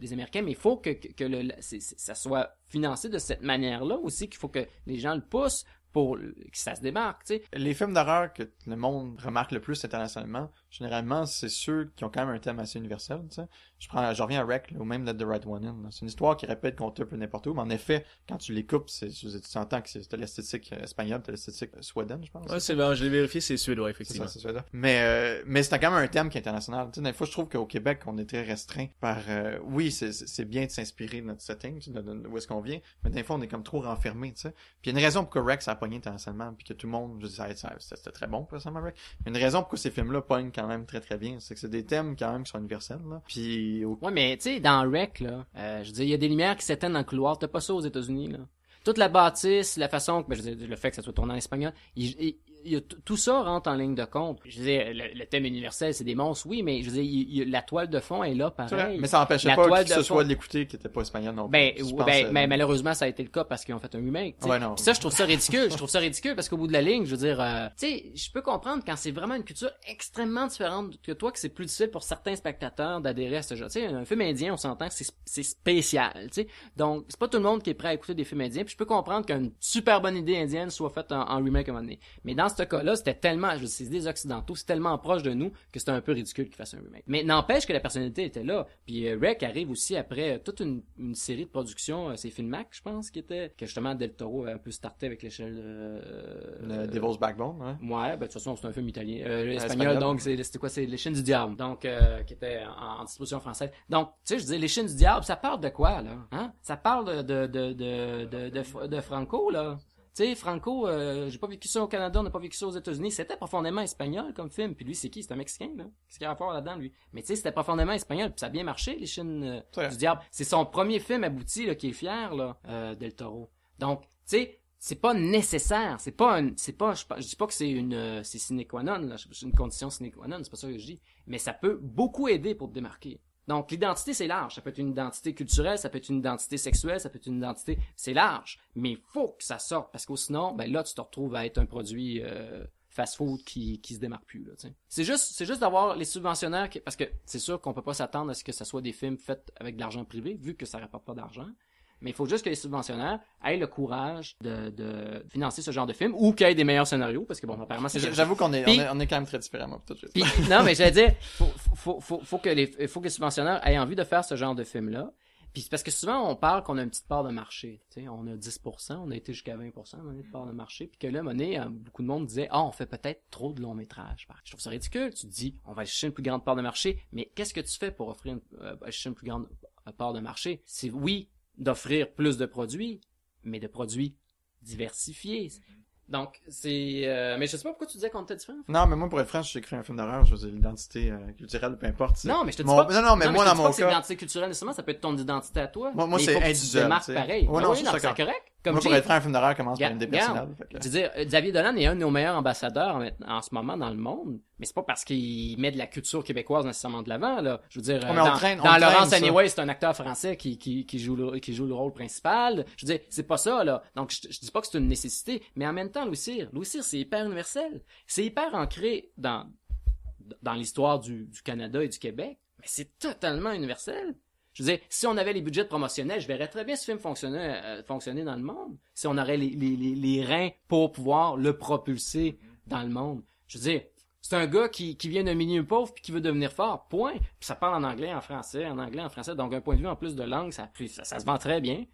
des Américains, mais il faut que, que, le, ça soit financé de cette manière-là aussi, qu'il faut que les gens le poussent pour que ça se démarque, tu sais. Les films d'horreur que le monde remarque le plus internationalement, généralement, c'est ceux qui ont quand même un thème assez universel, tu sais. Je prends, je reviens à Wreck, là, ou même Let the Right One In. C'est une histoire qui répète qu'on peu n'importe où, mais en effet, quand tu les coupes, c'est, tu s'entends que c'est l'esthétique euh, espagnole, t'as l'esthétique suédoine, je pense. Ouais, c'est vrai, je l'ai vérifié, c'est suédois, effectivement. c'est ça. Mais, euh, mais c'est quand même un thème qui est international. Tu sais, des fois, je trouve qu'au Québec, on est très restreint par, euh, oui, c'est, bien de s'inspirer de notre setting, de, de- de où est-ce qu'on vient, mais des fois, on est comme trop renfermé, tu sais. Puis il y a une raison pour que Rex a pogné internationalement, puis que tout le monde, je dis, ça, ça- c'était très bon, personnellement, Rex. Il y a une raison pour que ces films-là pognent quand même très très bien, c'est que c'est des thèmes quand même qui sont universels, là. Puis, Ouais, mais tu sais, dans Rec, là, euh, je dire, il y a des lumières qui s'éteignent dans le couloir. T'as pas ça aux États-Unis, là. Toute la bâtisse, la façon ben, le fait que ça soit tourné en espagnol, il y a tout ça rentre en ligne de compte. Je dire, le, le thème universel, c'est des monstres, oui, mais je il- il- la toile de fond est là, pareil. mais ça n'empêchait pas que de ce fond- soit de l'écouter qui était pas espagnol non plus. Ben, pense, ben, mais malheureusement, ça a été le cas parce qu'ils ont fait un remake. Ouais, non. Ça, je trouve ça ridicule. je trouve ça ridicule parce qu'au bout de la ligne, je veux dire, euh, tu sais, je peux comprendre quand c'est vraiment une culture extrêmement différente que toi, que c'est plus difficile pour certains spectateurs d'adhérer à ce genre. Tu sais, un film indien, on s'entend que c'est c'est spécial. Tu sais, donc c'est pas tout le monde qui est prêt à écouter des films indiens. Puis je peux comprendre qu'une super bonne idée indienne soit faite en, en remake à un moment donné. Mais dans ce cas-là, c'était tellement, je c'est des occidentaux, c'est tellement proche de nous que c'était un peu ridicule qu'ils fassent un remake. Mais n'empêche que la personnalité était là. Puis euh, Rec arrive aussi après euh, toute une, une série de productions, euh, c'est Filmac, je pense, qui était que justement Del Toro avait un peu starté avec l'échelle de le Devil's Backbone, ouais. Ouais, ben de toute façon c'est un film italien, euh, espagnol, espagnol. donc c'était quoi, c'est les Chines du diable, donc euh, qui était en, en distribution française. Donc tu sais, je dis les Chines du diable, ça parle de quoi là Hein? Ça parle de de de de de, de, de Franco là. Tu sais, Franco, euh, j'ai pas vécu ça au Canada, on n'a pas vécu ça aux États-Unis. C'était profondément espagnol comme film. Puis lui, c'est qui? C'est un Mexicain, là. Qu'est-ce qu'il y a à faire là-dedans, lui? Mais tu sais, c'était profondément espagnol. Puis ça a bien marché, les Chines euh, du diable. C'est son premier film abouti, là, qui est fier, là, euh, Del Toro. Donc, tu sais, c'est pas nécessaire. C'est pas un, c'est pas, je, je dis pas que c'est une, euh, c'est sine qua non, là. C'est une condition sine qua non. C'est pas ça que je dis. Mais ça peut beaucoup aider pour te démarquer. Donc, l'identité, c'est large. Ça peut être une identité culturelle, ça peut être une identité sexuelle, ça peut être une identité... C'est large. Mais il faut que ça sorte, parce que sinon, ben là, tu te retrouves à être un produit euh, fast-food qui, qui se démarque plus, là. C'est juste, c'est juste d'avoir les subventionnaires, parce que c'est sûr qu'on peut pas s'attendre à ce que ce soit des films faits avec de l'argent privé, vu que ça rapporte pas d'argent. Mais il faut juste que les subventionnaires aient le courage de, de financer ce genre de film, ou qu'ils aient des meilleurs scénarios, parce que bon, apparemment, c'est... J'avoue qu'on est, Puis- on est, on est quand même très tout de suite. Puis, non, mais j'allais dire, faut, faut, faut, faut que les, faut que les subventionnaires aient envie de faire ce genre de film-là. Puis c'est parce que souvent, on parle qu'on a une petite part de marché. Tu sais, on a 10%, on a été jusqu'à 20% on a une part de marché. Puis que là, donné, euh, beaucoup de monde disait, ah, on fait peut-être trop de longs métrages. Je trouve ça ridicule. Tu te dis, on va chercher une plus grande part de marché. Mais qu'est-ce que tu fais pour offrir une, euh, chercher une plus grande euh, part de marché? C'est oui, d'offrir plus de produits, mais de produits diversifiés. Donc, c'est... euh, mais je sais pas pourquoi tu disais qu'on était différents. Non, mais moi, pour être franc, j'ai écrit un film d'horreur, je veux dire, l'identité euh, culturelle, peu importe. Non, mais je te dis Mon- pas. Non, non, mais moi, te dans pas mon que c'est cas, l'identité culturelle, nécessairement, ça peut être ton identité à toi. Moi- moi, mais c'est individuel, tu pareil. Ouais, Ah non, oui, c'est correct. Comme moi, pour être un film d'horreur commence par une fait que- Je veux dire, euh, Xavier Dolan est un de nos meilleurs ambassadeurs en, en ce moment dans le monde, mais c'est pas parce qu'il met de la culture québécoise nécessairement de l'avant, là. Je veux dire, on dans, traîne- dans traîne Laurence ça. Anyway, c'est un acteur français qui, qui, qui, joue le, qui joue le rôle principal. Je veux dire, c'est pas ça, là. Donc, je, je dis pas que c'est une nécessité, mais en même temps, Louis Cyr, Louis Cyr, c'est hyper universel. C'est hyper ancré dans, dans l'histoire du, du Canada et du Québec, mais c'est totalement universel. Je veux dire, si on avait les budgets promotionnels, je verrais très bien ce film fonctionner, euh, dans le monde. Si on aurait les, reins pour pouvoir le propulser dans le monde. Je veux dire, c'est un gars qui, vient d'un milieu pauvre puis qui veut devenir fort, point. Puis ça parle en anglais, en français, en anglais, en français. Donc, un point de vue en plus de langue, ça, se vend très bien. Tu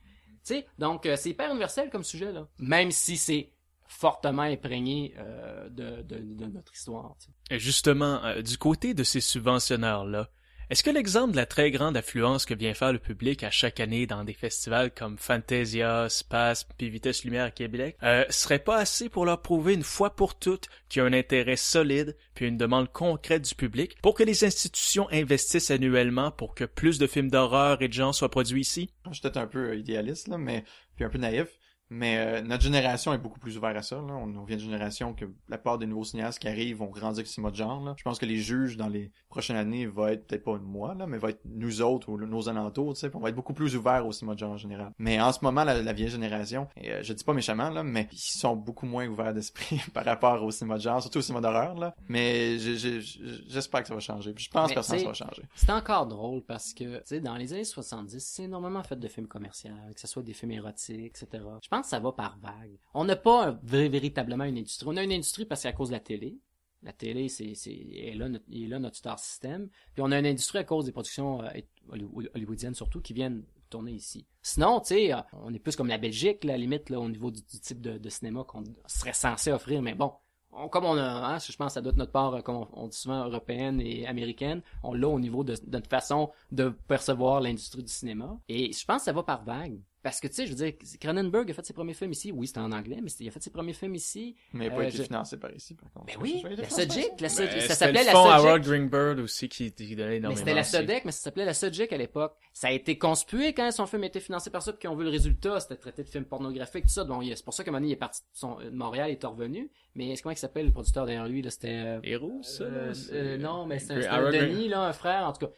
sais, donc euh, c'est hyper universel comme sujet, là. Même si c'est fortement imprégné euh, de, notre histoire. Et Justement, du côté de ces subventionnaires-là, est-ce que l'exemple de la très grande affluence que vient faire le public à chaque année dans des festivals comme Fantasia, Space, puis Vitesse Lumière à Québec, euh, serait pas assez pour leur prouver une fois pour toutes qu'il y a un intérêt solide puis une demande concrète du public pour que les institutions investissent annuellement pour que plus de films d'horreur et de genre soient produits ici? Je suis peut-être un peu euh, idéaliste, là, mais, puis un peu naïf. Mais euh, notre génération est beaucoup plus ouverte à ça. Là. On, on vient d'une génération que la part des nouveaux cinéastes qui arrivent vont grandir avec ce mode genre. Là. Je pense que les juges dans les prochaines années va être peut-être pas moi, là, mais va être nous autres ou nos alentours. tu sais, On va être beaucoup plus ouverts au cinéma de genre en général. Mais en ce moment, la, la vieille génération, et, euh, je dis pas méchamment, là, mais ils sont beaucoup moins ouverts d'esprit par rapport au cinéma de genre, surtout au cinéma d'horreur. Là. Mais j'espère que ça va changer. Puis je pense Mais, que ça va changer. C'est encore drôle parce que, tu sais, dans les années 70, c'est énormément fait de films commerciaux, que ce soit des films érotiques, etc. Je pense ça va par vague. On n'a pas véritablement une industrie. On a une industrie parce qu'à cause de la télé. La télé, c'est, c'est, est là, notre, est là notre star system. Puis on a une industrie à cause des productions euh, hollywood- hollywoodiennes surtout qui viennent tourner ici. Sinon, tu sais, euh, on est plus comme la Belgique, la limite, là, au niveau du, type de, cinéma qu'on serait censé offrir. Mais bon, on- comme on a, hein, je pense ça doit être notre part, euh, comme on, on dit souvent, européenne et américaine, on l'a au niveau de, de notre façon de percevoir l'industrie du cinéma. Et je pense que ça va par vague. Parce que, tu sais, je veux dire, Cronenberg a fait ses premiers films ici. Oui, c'était en anglais, mais c'était- il a fait ses premiers films ici. Mais il n'a Euh, pas été je- financé par ici, par contre. Ben Ça, oui, ça été la Sodjic, la Ben, ça c'était s'appelait le la fond Sodjic. Howard Greenberg aussi qui, qui donnait Mais énormément. c'était la. Sodec, mais ça s'appelait la Sodjic à l'époque. Ça a été conspué quand son film a été financé par ça, puis ont vu le résultat, c'était traité de film pornographique, tout ça. Bon, c'est pour ça qu'à un moment donné, il est parti de, son, de Montréal, il est revenu. Mais comment il s'appelle le producteur derrière lui, là, c'était... euh, Héros, ça? euh, euh, non, mais c'est un, Green- c'est un Howard Denis, là, un frère, en tout cas.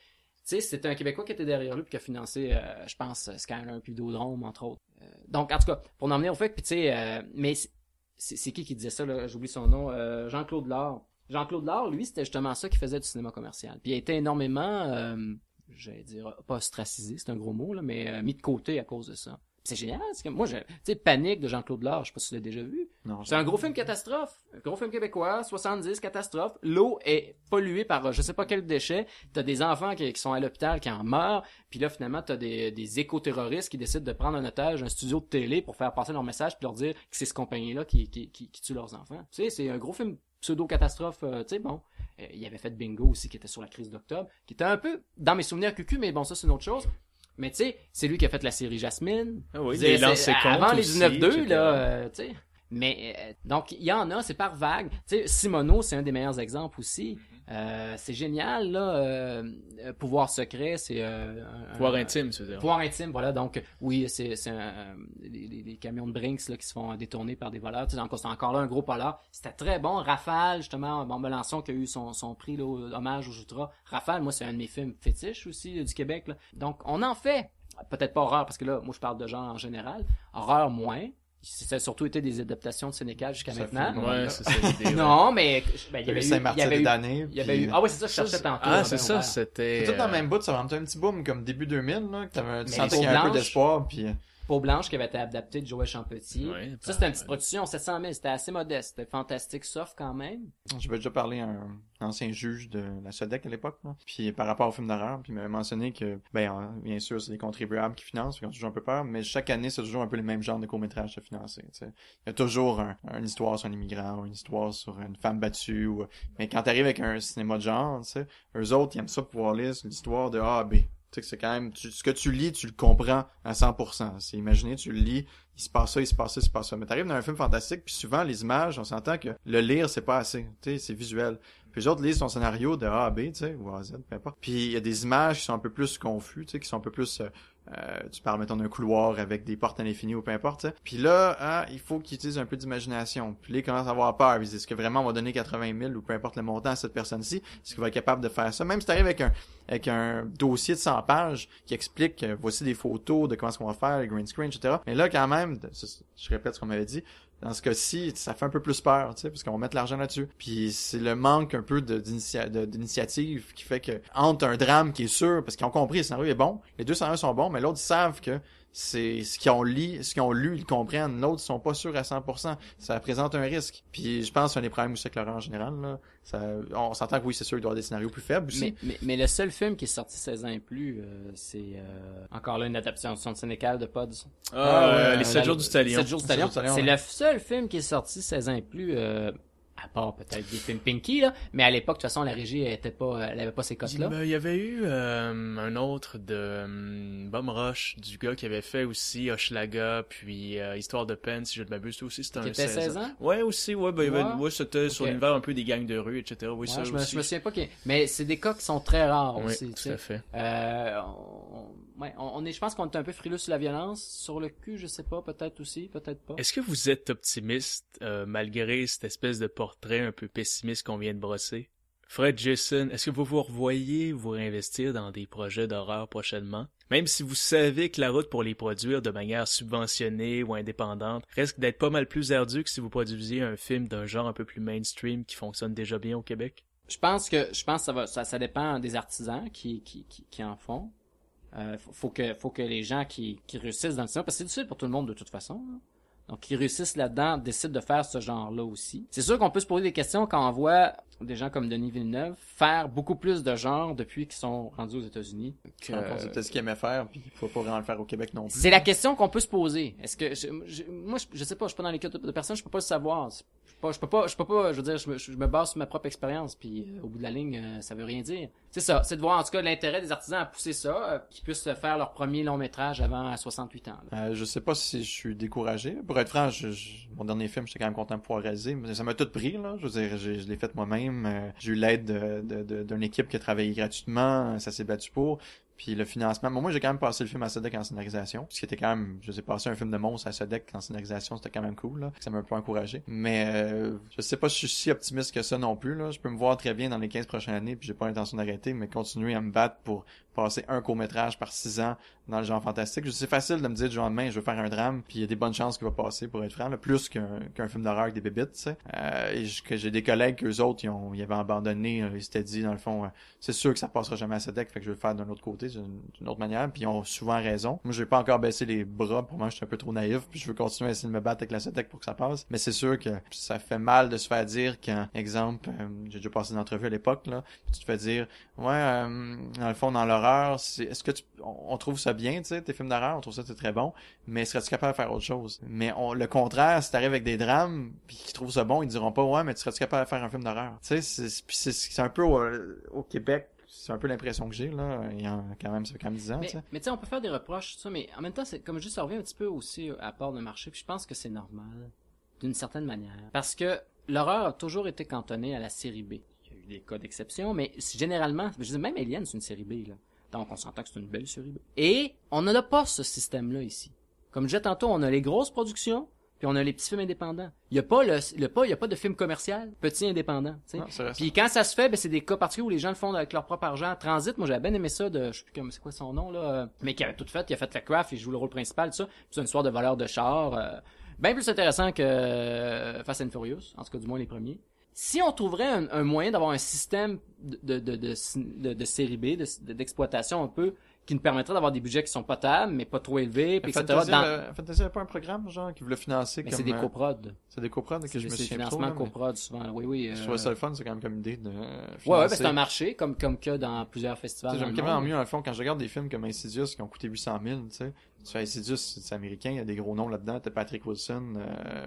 Sais, c'était un Québécois qui était derrière lui puis qui a financé, euh, je pense, Skyler puis Vidéodrome, entre autres. Euh, donc, en tout cas, pour en emmener au fait, puis tu sais, euh, mais c'est- qui qui disait ça, là, j'oublie son nom, euh, Jean-Claude Lard. Jean-Claude Lard, lui, c'était justement ça qui faisait du cinéma commercial. Puis il a été énormément, euh, j'allais dire, pas ostracisé, c'est un gros mot, là, mais euh, mis de côté à cause de ça. C'est génial, c'est que moi, tu sais, Panique de Jean-Claude Lard, je sais pas si tu l'as déjà vu. Non, C'est un gros film catastrophe. Un gros film québécois, 70, catastrophe. L'eau est polluée par je sais pas quel déchet. T'as des enfants qui, qui sont à l'hôpital qui en meurent. Puis là, finalement, t'as des, des éco-terroristes qui décident de prendre en otage un studio de télé pour faire passer leur message puis leur dire que c'est ce compagnie-là qui, qui, qui, qui tue leurs enfants. Tu sais, c'est un gros film pseudo-catastrophe. euh, tu sais, bon. Euh, il avait fait Bingo aussi qui était sur la crise d'octobre. Qui était un peu dans mes souvenirs cucu, mais bon, ça, c'est une autre chose. Mais tu sais, c'est lui qui a fait la série Jasmine. Ah oui, C'est- il lance Avant les aussi, 19-2, etc. là, euh, tu sais. Mais, euh, donc, il y en a, c'est par vague. Tu sais, Simono, c'est un des meilleurs exemples aussi. Euh, c'est génial, là. euh, euh, pouvoir secret, c'est... Euh, Pouvoir intime, veux dire. Pouvoir intime, voilà. Donc, oui, c'est c'est euh, les, les- camions de Brinks là, qui se font détourner par des voleurs. Tu sais, encore- c'est encore là un gros polar. C'était très bon. Rafale, justement, bon, Melançon qui a eu son, son prix, là, au- hommage au Jutra. Rafale, moi, c'est un de mes films fétiches aussi du Québec. Là. Donc, on en fait. Peut-être pas horreur, parce que là, moi, je parle de genre en général. Horreur, moins. Ça a surtout été des adaptations de Sénécal jusqu'à Ça maintenant. fait- Ouais, c'est ça l'idée. Non, mais ben, il y avait eu, il y Saint-Martin avait des eu, Damnés. il y avait eu, ah ouais, c'est ça, je Ça, cherchais c'est- tantôt. Ah, c'est ça, Aubert. c'était. C'est tout dans le euh, même bout, ça va un petit boom comme début 2000, là, que t'avais- tu sentais qu'il y avait un peu d'espoir, puis... Peau Blanche qui avait été adapté de Joël Champetier. Ouais, ça, c'était une petite production, 700 000, c'était assez modeste. C'était fantastique, soft quand même. J'avais déjà parlé à un ancien juge de la SODEC à l'époque, là. puis par rapport au film d'horreur, puis il m'avait mentionné que, ben, bien sûr, c'est des contribuables qui financent, qui ont toujours un peu peur, mais chaque année, c'est toujours un peu le même genre de court-métrage à financer, tu sais. Il y a toujours un, une histoire sur un immigrant, ou une histoire sur une femme battue, ou... mais quand t'arrives avec un cinéma de genre, tu sais, eux autres, ils aiment ça pouvoir lire l'histoire de A à B. Tu sais c'est quand même, tu- ce que tu lis, tu le comprends à 100%. C'est imaginer, tu le lis, il se passe ça, il se passe ça, il se passe ça. Mais t'arrives dans un film fantastique, puis souvent, les images, on s'entend que le lire, c'est pas assez. Tu sais, c'est visuel. Puis les autres lisent son scénario de A à B, tu sais, ou A à Z, peu importe. Puis il y a des images qui sont un peu plus confus, tu sais, qui sont un peu plus... euh, euh, tu parles, mettons, d'un couloir avec des portes à l'infini ou peu importe, tu sais. Puis là, hein, il faut qu'ils utilisent un peu d'imagination. Puis là, ils commencent à avoir peur. Ils disent, est-ce que vraiment on va donner 80 000 ou peu importe le montant à cette personne-ci? Est-ce qu'il va être capable de faire ça? Même si t'arrives avec un, avec un dossier de 100 pages qui explique, euh, voici des photos de comment est-ce qu'on va faire, le green screen, etc. Mais là, quand même, je répète ce qu'on m'avait dit, dans ce cas-ci, ça fait un peu plus peur, tu sais, parce qu'on va mettre l'argent là-dessus. Puis c'est le manque un peu d'initiative qui fait que entre un drame qui est sûr, parce qu'ils ont compris, le scénario est bon, les deux scénarios sont bons, mais l'autre savent que c'est ce qu'ils ont lu, ce qu'ils ont lu, ils comprennent. L'autre, ils sont pas sûrs à 100%. Ça présente un risque. Puis je pense qu'il y a des problèmes aussi avec l'horreur en général. Là. Ça, on s'entend que oui, c'est sûr, il doit y avoir des scénarios plus faibles aussi. Mais, mais, mais le seul film qui est sorti 16 ans et plus, euh, c'est euh, encore là une adaptation de Sénécal de Pods. Ah, ouais, ouais, les 7 La- jours du Talion. 7 jours du Sept Talion. jours du Talion, C'est ouais. le seul film qui est sorti 16 ans et plus, euh, à part peut-être des films Pinky, là. Mais à l'époque, de toute façon, la régie était pas, elle avait pas ces cotes-là. Il y avait eu euh, un autre de euh, Bum Rush, du gars qui avait fait aussi Hochelaga, puis euh, Histoire de peine, si je ne m'abuse, aussi c'était un était 16 ans? Ouais, aussi, ouais, ben, Ouais. ouais, c'était sur Ok. l'univers un peu des gangs de rue, etc. Oui, Ouais, ça je, me, aussi. je me souviens pas qui. Mais c'est des cas qui sont très rares Oui, aussi. tout à fait. Euh, on, ouais, on, on est, je pense qu'on est un peu frileux sur la violence. Sur le cul, je sais pas, peut-être aussi, peut-être pas. Est-ce que vous êtes optimiste euh, malgré cette espèce de portrait un peu pessimiste qu'on vient de brosser? Fred Jason, est-ce que vous vous revoyez vous réinvestir dans des projets d'horreur prochainement? Même si vous savez que la route pour les produire de manière subventionnée ou indépendante risque d'être pas mal plus ardue que si vous produisiez un film d'un genre un peu plus mainstream qui fonctionne déjà bien au Québec? Je pense que je pense que ça va ça, ça dépend des artisans qui qui, qui, qui en font. Euh, faut, que faut que les gens qui, qui réussissent dans le cinéma parce que c'est difficile pour tout le monde de toute façon. hein. donc qui réussissent là-dedans décident de faire ce genre-là aussi. C'est sûr qu'on peut se poser des questions quand on voit des gens comme Denis Villeneuve faire beaucoup plus de genres depuis qu'ils sont rendus aux États-unis. Que... C'est peut-être ce qu'ils aimaient faire, puis il faut pas vraiment le faire au Québec non plus. C'est la question qu'on peut se poser. Est-ce que je, je, moi, je, je sais pas, je suis pas dans les cas de, de personnes, je peux pas le savoir. Je peux pas, je peux pas, je peux pas, je veux dire, je me, je me base sur ma propre expérience, puis euh, au bout de la ligne, euh, ça veut rien dire. C'est ça, c'est de voir en tout cas l'intérêt des artisans à pousser ça, euh, qu'ils puissent faire leur premier long métrage avant 68 ans. Euh, je sais pas si je suis découragé. Pour être franc, mon dernier film, j'étais quand même content de pouvoir réaliser, mais ça m'a tout pris là. Je veux dire, je l'ai fait moi-même. Euh, j'ai eu l'aide d'une équipe qui a travaillé gratuitement, ça s'est battu pour. Puis le financement, moi j'ai quand même passé le film à Sodec en scénarisation, ce qui était quand même, je sais passer un film de monstre à Sodec en scénarisation, c'était quand même cool là, ça m'a un peu encouragé. Mais euh, je sais pas si je suis si optimiste que ça non plus là, je peux me voir très bien dans les 15 prochaines années, puis j'ai pas l'intention d'arrêter, mais continuer à me battre pour passer un court métrage par six ans dans le genre fantastique. C'est facile de me dire du jour lendemain, je veux faire un drame, puis il y a des bonnes chances qu'il va passer pour être franc, là, plus qu'un film d'horreur avec des bébites, tu sais. Euh, et que j'ai des collègues qu'eux autres, ils, ont, ils avaient abandonné, euh, ils s'étaient dit, dans le fond, euh, c'est sûr que ça passera jamais à Sodec, fait que je vais le faire d'un autre côté, d'une autre manière, puis ils ont souvent raison. Moi, je vais pas encore baisser les bras, pour moi, je suis un peu trop naïf, puis je veux continuer à essayer de me battre avec la Sodec pour que ça passe. Mais c'est sûr que ça fait mal de se faire dire qu'un exemple, euh, j'ai déjà passé une entrevue à l'époque, là, tu te fais dire, ouais, dans le fond, dans c'est, est-ce que tu, on, trouve ça bien, tu sais, tes films d'horreur, on trouve ça très bon, mais serais-tu capable de faire autre chose? Mais on, le contraire, si t'arrives avec des drames, puis qu'ils trouvent ça bon, ils diront pas, ouais, mais tu serais-tu capable de faire un film d'horreur? Tu sais, c'est, c'est, c'est un peu au, au Québec, c'est un peu l'impression que j'ai là il y a quand même ça fait quand même 10 ans mais, tu sais on peut faire des reproches ça mais en même temps c'est comme juste ça revient un petit peu aussi à part de marché puis je pense que c'est normal d'une certaine manière parce que l'horreur a toujours été cantonnée à la série B il y a eu des cas d'exception mais généralement je dis même Alien c'est une série B là donc on s'entend que c'est une belle série B et on n'a pas ce système là ici comme je disais tantôt on a les grosses productions puis on a les petits films indépendants. Il y a pas le, le pas, il y a pas de film commercial petit indépendant. Puis quand ça se fait, ben c'est des cas particuliers où les gens le font avec leur propre argent. Transit, moi j'avais bien aimé ça de, je sais plus c'est quoi son nom là, mais qui avait tout fait, il a fait la craft, il joue le rôle principal, tout ça. c'est une histoire de voleur de char, euh, bien plus intéressant que euh, Fast and Furious, en tout cas du moins les premiers. Si on trouverait un, moyen d'avoir un système de de, de, de, de série B, d'exploitation un peu qui nous permettrait d'avoir des budgets qui sont potables, mais pas trop élevés, puis etc. Fantasy, dans... Fantasy avait pas un programme, genre, qui voulait financer mais comme... c'est des coprods. C'est des coprods que je me souviens trop. C'est financement coprod, souvent, oui, oui. Je trouvais ça le fun, c'est quand même comme idée de financer. Ouais, ouais, ben c'est un marché, comme, comme que dans plusieurs festivals. J'aime quand même mieux, en fond, quand je regarde des films comme Insidious qui ont coûté 800 000, tu sais. Tu fais Insidious, c'est américain, il y a des gros noms là-dedans. T'as Patrick Wilson, euh,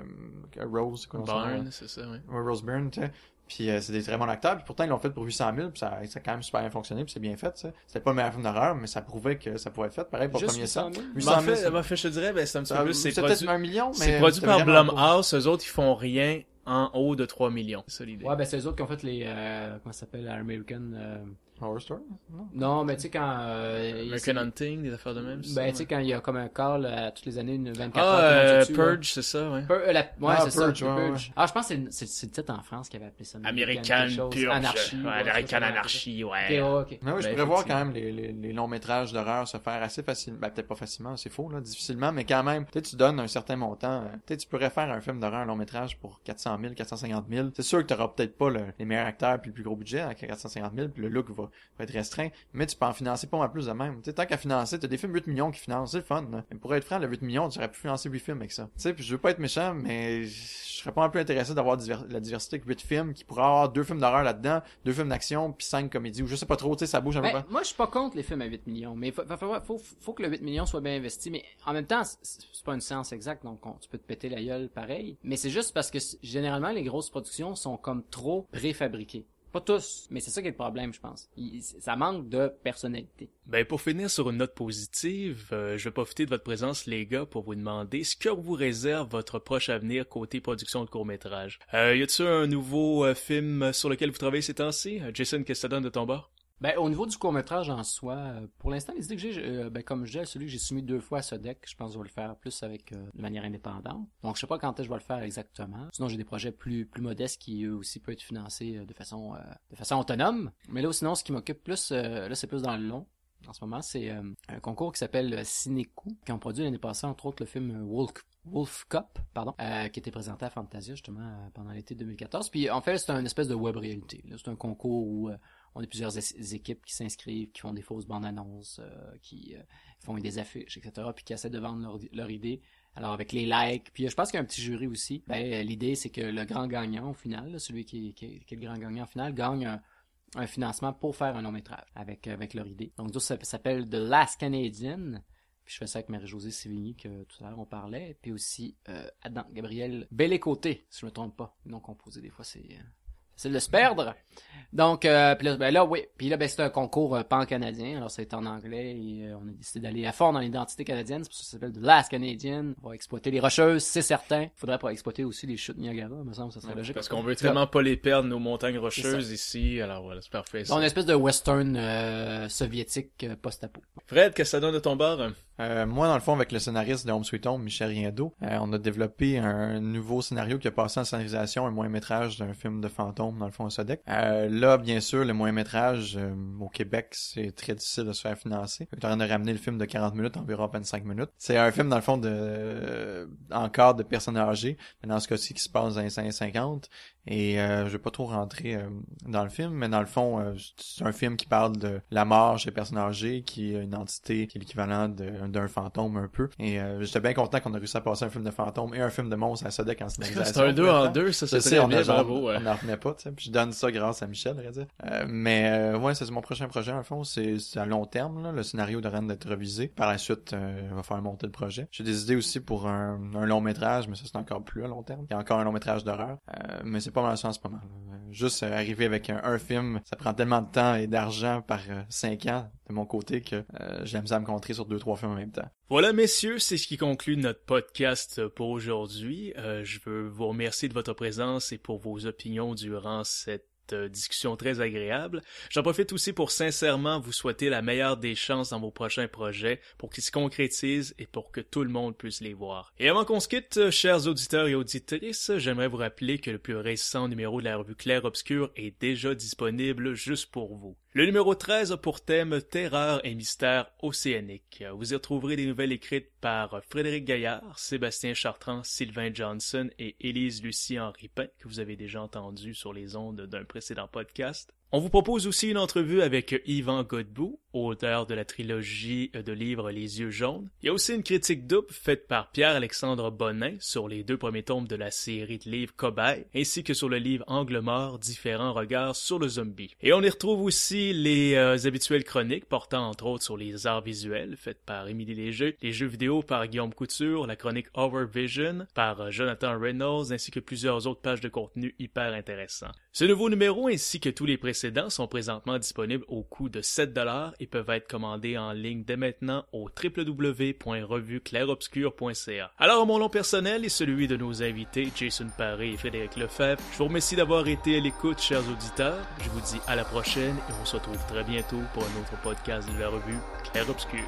Rose, quoi Byrne, c'est ça, oui. Rose Byrne, tu sais. Puis euh, c'est des très bons acteurs. Puis pourtant, ils l'ont fait pour 800 000. Puis ça, ça a quand même super bien fonctionné. Puis c'est bien fait, ça. C'était pas le meilleur film d'horreur, mais ça prouvait que ça pouvait être fait. Pareil pour le premier 800 000. 800 000. En fait, je te dirais, ben, c'est un petit peu plus. C'est produit... un million, mais. C'est produit par Blumhouse. Eux autres, ils font rien en haut de 3 millions. C'est ça l'idée. Ouais, ben c'est eux autres qui ont fait les. Euh, comment ça s'appelle American. Euh... Horror Story? Non, non mais tu sais, quand. Euh, American Hunting, des affaires de même. Ben, tu sais, quand il y a comme un call à toutes les années, une 24 ah, heures. Euh, Purge, c'est ça, ouais. Pur la... Ouais, ah, c'est ça. Purge, ouais, Purge. Ah, je pense que c'est le titre en France qui avait appelé ça. American Purge. Anarchie. Ouais, American Anarchie, ouais. Okay, okay. Mais oui, je Ben, pourrais voir quand même les, les, les longs métrages d'horreur se faire assez facilement. Ben, peut-être pas facilement, c'est faux, là, difficilement, mais quand même, peut-être tu donnes un certain montant. Peut-être tu pourrais faire un film d'horreur, un long métrage pour 400 000, 450 000. C'est sûr que t'auras peut-être pas le, les meilleurs acteurs puis le plus gros budget à 450 000 puis le look va, va être restreint, mais tu peux en financer pas mal plus de même. Tu sais, tant qu'à financer, t'as des films 8 millions qui financent, c'est le fun. Là. Mais pour être franc, le 8 millions, tu aurais pu financer 8 films avec ça. Tu sais, puis je veux pas être méchant, mais je serais pas un peu intéressé d'avoir diver la diversité que 8 films qui pourraient avoir deux films d'horreur là-dedans, deux films d'action, puis 5 comédies, ou je sais pas trop, tu sais, ça bouge un ben, peu. Moi, je suis pas contre les films à 8 millions, mais faut, faut, faut, faut, que le 8 millions soit bien investi, mais en même temps, c'est pas une séance exacte, donc on, tu peux te péter la gueule pareil. Mais c'est juste parce que généralement, les grosses productions sont comme trop préfabriquées. Pas tous, mais c'est ça qui est le problème, je pense. Ça manque de personnalité. Ben pour finir sur une note positive, euh, je vais profiter de votre présence, les gars, pour vous demander ce que vous réserve votre proche avenir côté production de court métrage. Euh, y a-t-il un nouveau euh, film sur lequel vous travaillez ces temps-ci? Jason, qu'est-ce que ça donne de ton bord? Ben, au niveau du court-métrage en soi, pour l'instant, les idées que j'ai, euh, ben, comme je disais, celui que j'ai soumis deux fois à ce deck, je pense que je vais le faire plus avec, euh, de manière indépendante. Donc, je sais pas quand est-ce que je vais le faire exactement. Sinon, j'ai des projets plus, plus modestes qui, eux aussi, peuvent être financés de façon, euh, de façon autonome. Mais là, sinon, ce qui m'occupe plus, là, c'est plus dans le long. En ce moment, c'est un concours qui s'appelle Cinécou, qui ont produit l'année passée, entre autres, le film Wolf, Wolf Cup, pardon, euh, qui était présenté à Fantasia justement euh, pendant l'été 2014. Puis en fait, c'est un espèce de web réalité. C'est un concours où euh, on a plusieurs équipes qui s'inscrivent, qui font des fausses bandes annonces, qui font des affiches, etc., puis qui essaient de vendre leur, idée Alors avec les likes, puis je pense qu'il y a un petit jury aussi. Ben, l'idée c'est que le grand gagnant au final, celui qui, est le grand gagnant au final, gagne un, financement pour faire un long métrage avec avec leur idée. Donc ça s'appelle The Last Canadian. Puis je fais ça avec Marie-Josée Sévigny que tout à l'heure on parlait. Puis aussi euh, Adam Gabriel Bellé-Côté, si je me trompe pas. Non composé, des fois c'est euh, c'est de se perdre. Donc, euh, puis là, ben là, oui. Puis là, ben, c'est un concours euh, pan-canadien. Alors, c'est en anglais et euh, on a décidé d'aller à fond dans l'identité canadienne. C'est pour ça que ça s'appelle The Last Canadian. On va exploiter les rocheuses, c'est certain. Faudrait pas exploiter aussi les chutes Niagara, me semble, ça serait logique. Parce qu'on veut tellement pas les perdre, nos montagnes rocheuses ici. Alors voilà, c'est parfait. Donc, une espèce de western euh, soviétique post-apo. Fred, qu'est-ce que ça donne de ton bar? Euh, moi, dans le fond, avec le scénariste de Home Sweet Home, Michel Riendo, euh, on a développé un nouveau scénario qui a passé en scénarisation, un moyen métrage d'un film de fantôme, dans le fond, à Sodec. Euh, là, bien sûr, le moyen métrage euh, au Québec, c'est très difficile de se faire financer. On est en de ramener le film de 40 minutes, environ 25 minutes. C'est un film, dans le fond, de encore de personnes âgées, mais dans ce cas-ci, qui se passe dans les années 50. Et euh, je vais pas trop rentrer euh, dans le film, mais dans le fond, euh, c'est un film qui parle de la mort chez personnes âgées, qui est une entité qui est l'équivalent d'un fantôme un peu. Et j'étais bien content qu'on a réussi à passer un film de fantôme et un film de monstre à Sodec en scénarisation. C'est un deux en deux, ça c'est très bien, bravo. On n'en revenait pas, tu sais. Puis je donne ça grâce à Michel, à dire. mais ouais, c'est mon prochain projet, en fond. C'est à long terme, là. Le scénario de Rennes d'être revisé. Par la suite, on va faire monter le projet. J'ai des idées aussi pour un, un long métrage, mais ça c'est encore plus à long terme. Il y a encore un long métrage d'horreur. mais c'est pas mal ça en ce moment. Juste euh, arriver avec un, film, ça prend tellement de temps et d'argent par euh, cinq ans de mon côté que euh, j'ai à me concentrer sur deux, trois films en même temps. Voilà, messieurs, c'est ce qui conclut notre podcast pour aujourd'hui. Je veux vous remercier de votre présence et pour vos opinions durant cette discussion très agréable. J'en profite aussi pour sincèrement vous souhaiter la meilleure des chances dans vos prochains projets pour qu'ils se concrétisent et pour que tout le monde puisse les voir. Et avant qu'on se quitte, chers auditeurs et auditrices, j'aimerais vous rappeler que le plus récent numéro de la revue Claire Obscure est déjà disponible juste pour vous. Le numéro 13 a pour thème Terreur et mystère océanique. Vous y retrouverez des nouvelles écrites par Frédéric Gaillard, Sébastien Chartrand, Sylvain Johnson et Élise Lucie Henri Pain, que vous avez déjà entendu sur les ondes d'un précédent podcast. On vous propose aussi une entrevue avec Yvan Godbout, auteur de la trilogie de livres Les Yeux jaunes. Il y a aussi une critique double faite par Pierre-Alexandre Bonin sur les deux premiers tomes de la série de livres Cobaye, ainsi que sur le livre Angle mort, différents regards sur le zombie. Et on y retrouve aussi les euh, habituelles chroniques portant entre autres sur les arts visuels, faites par Émilie Léger, les jeux vidéo par Guillaume Couture, la chronique Overvision par euh, Jonathan Reynolds, ainsi que plusieurs autres pages de contenu hyper intéressants. Ce nouveau numéro ainsi que tous les précédents sont présentement disponibles au coût de 7 dollars et peuvent être commandés en ligne dès maintenant au www.revueclairobscur.ca. Alors mon nom personnel et celui de nos invités Jason Paré et Frédéric Lefebvre, je vous remercie d'avoir été à l'écoute chers auditeurs. Je vous dis à la prochaine et on se retrouve très bientôt pour un autre podcast de la revue Clair Obscur.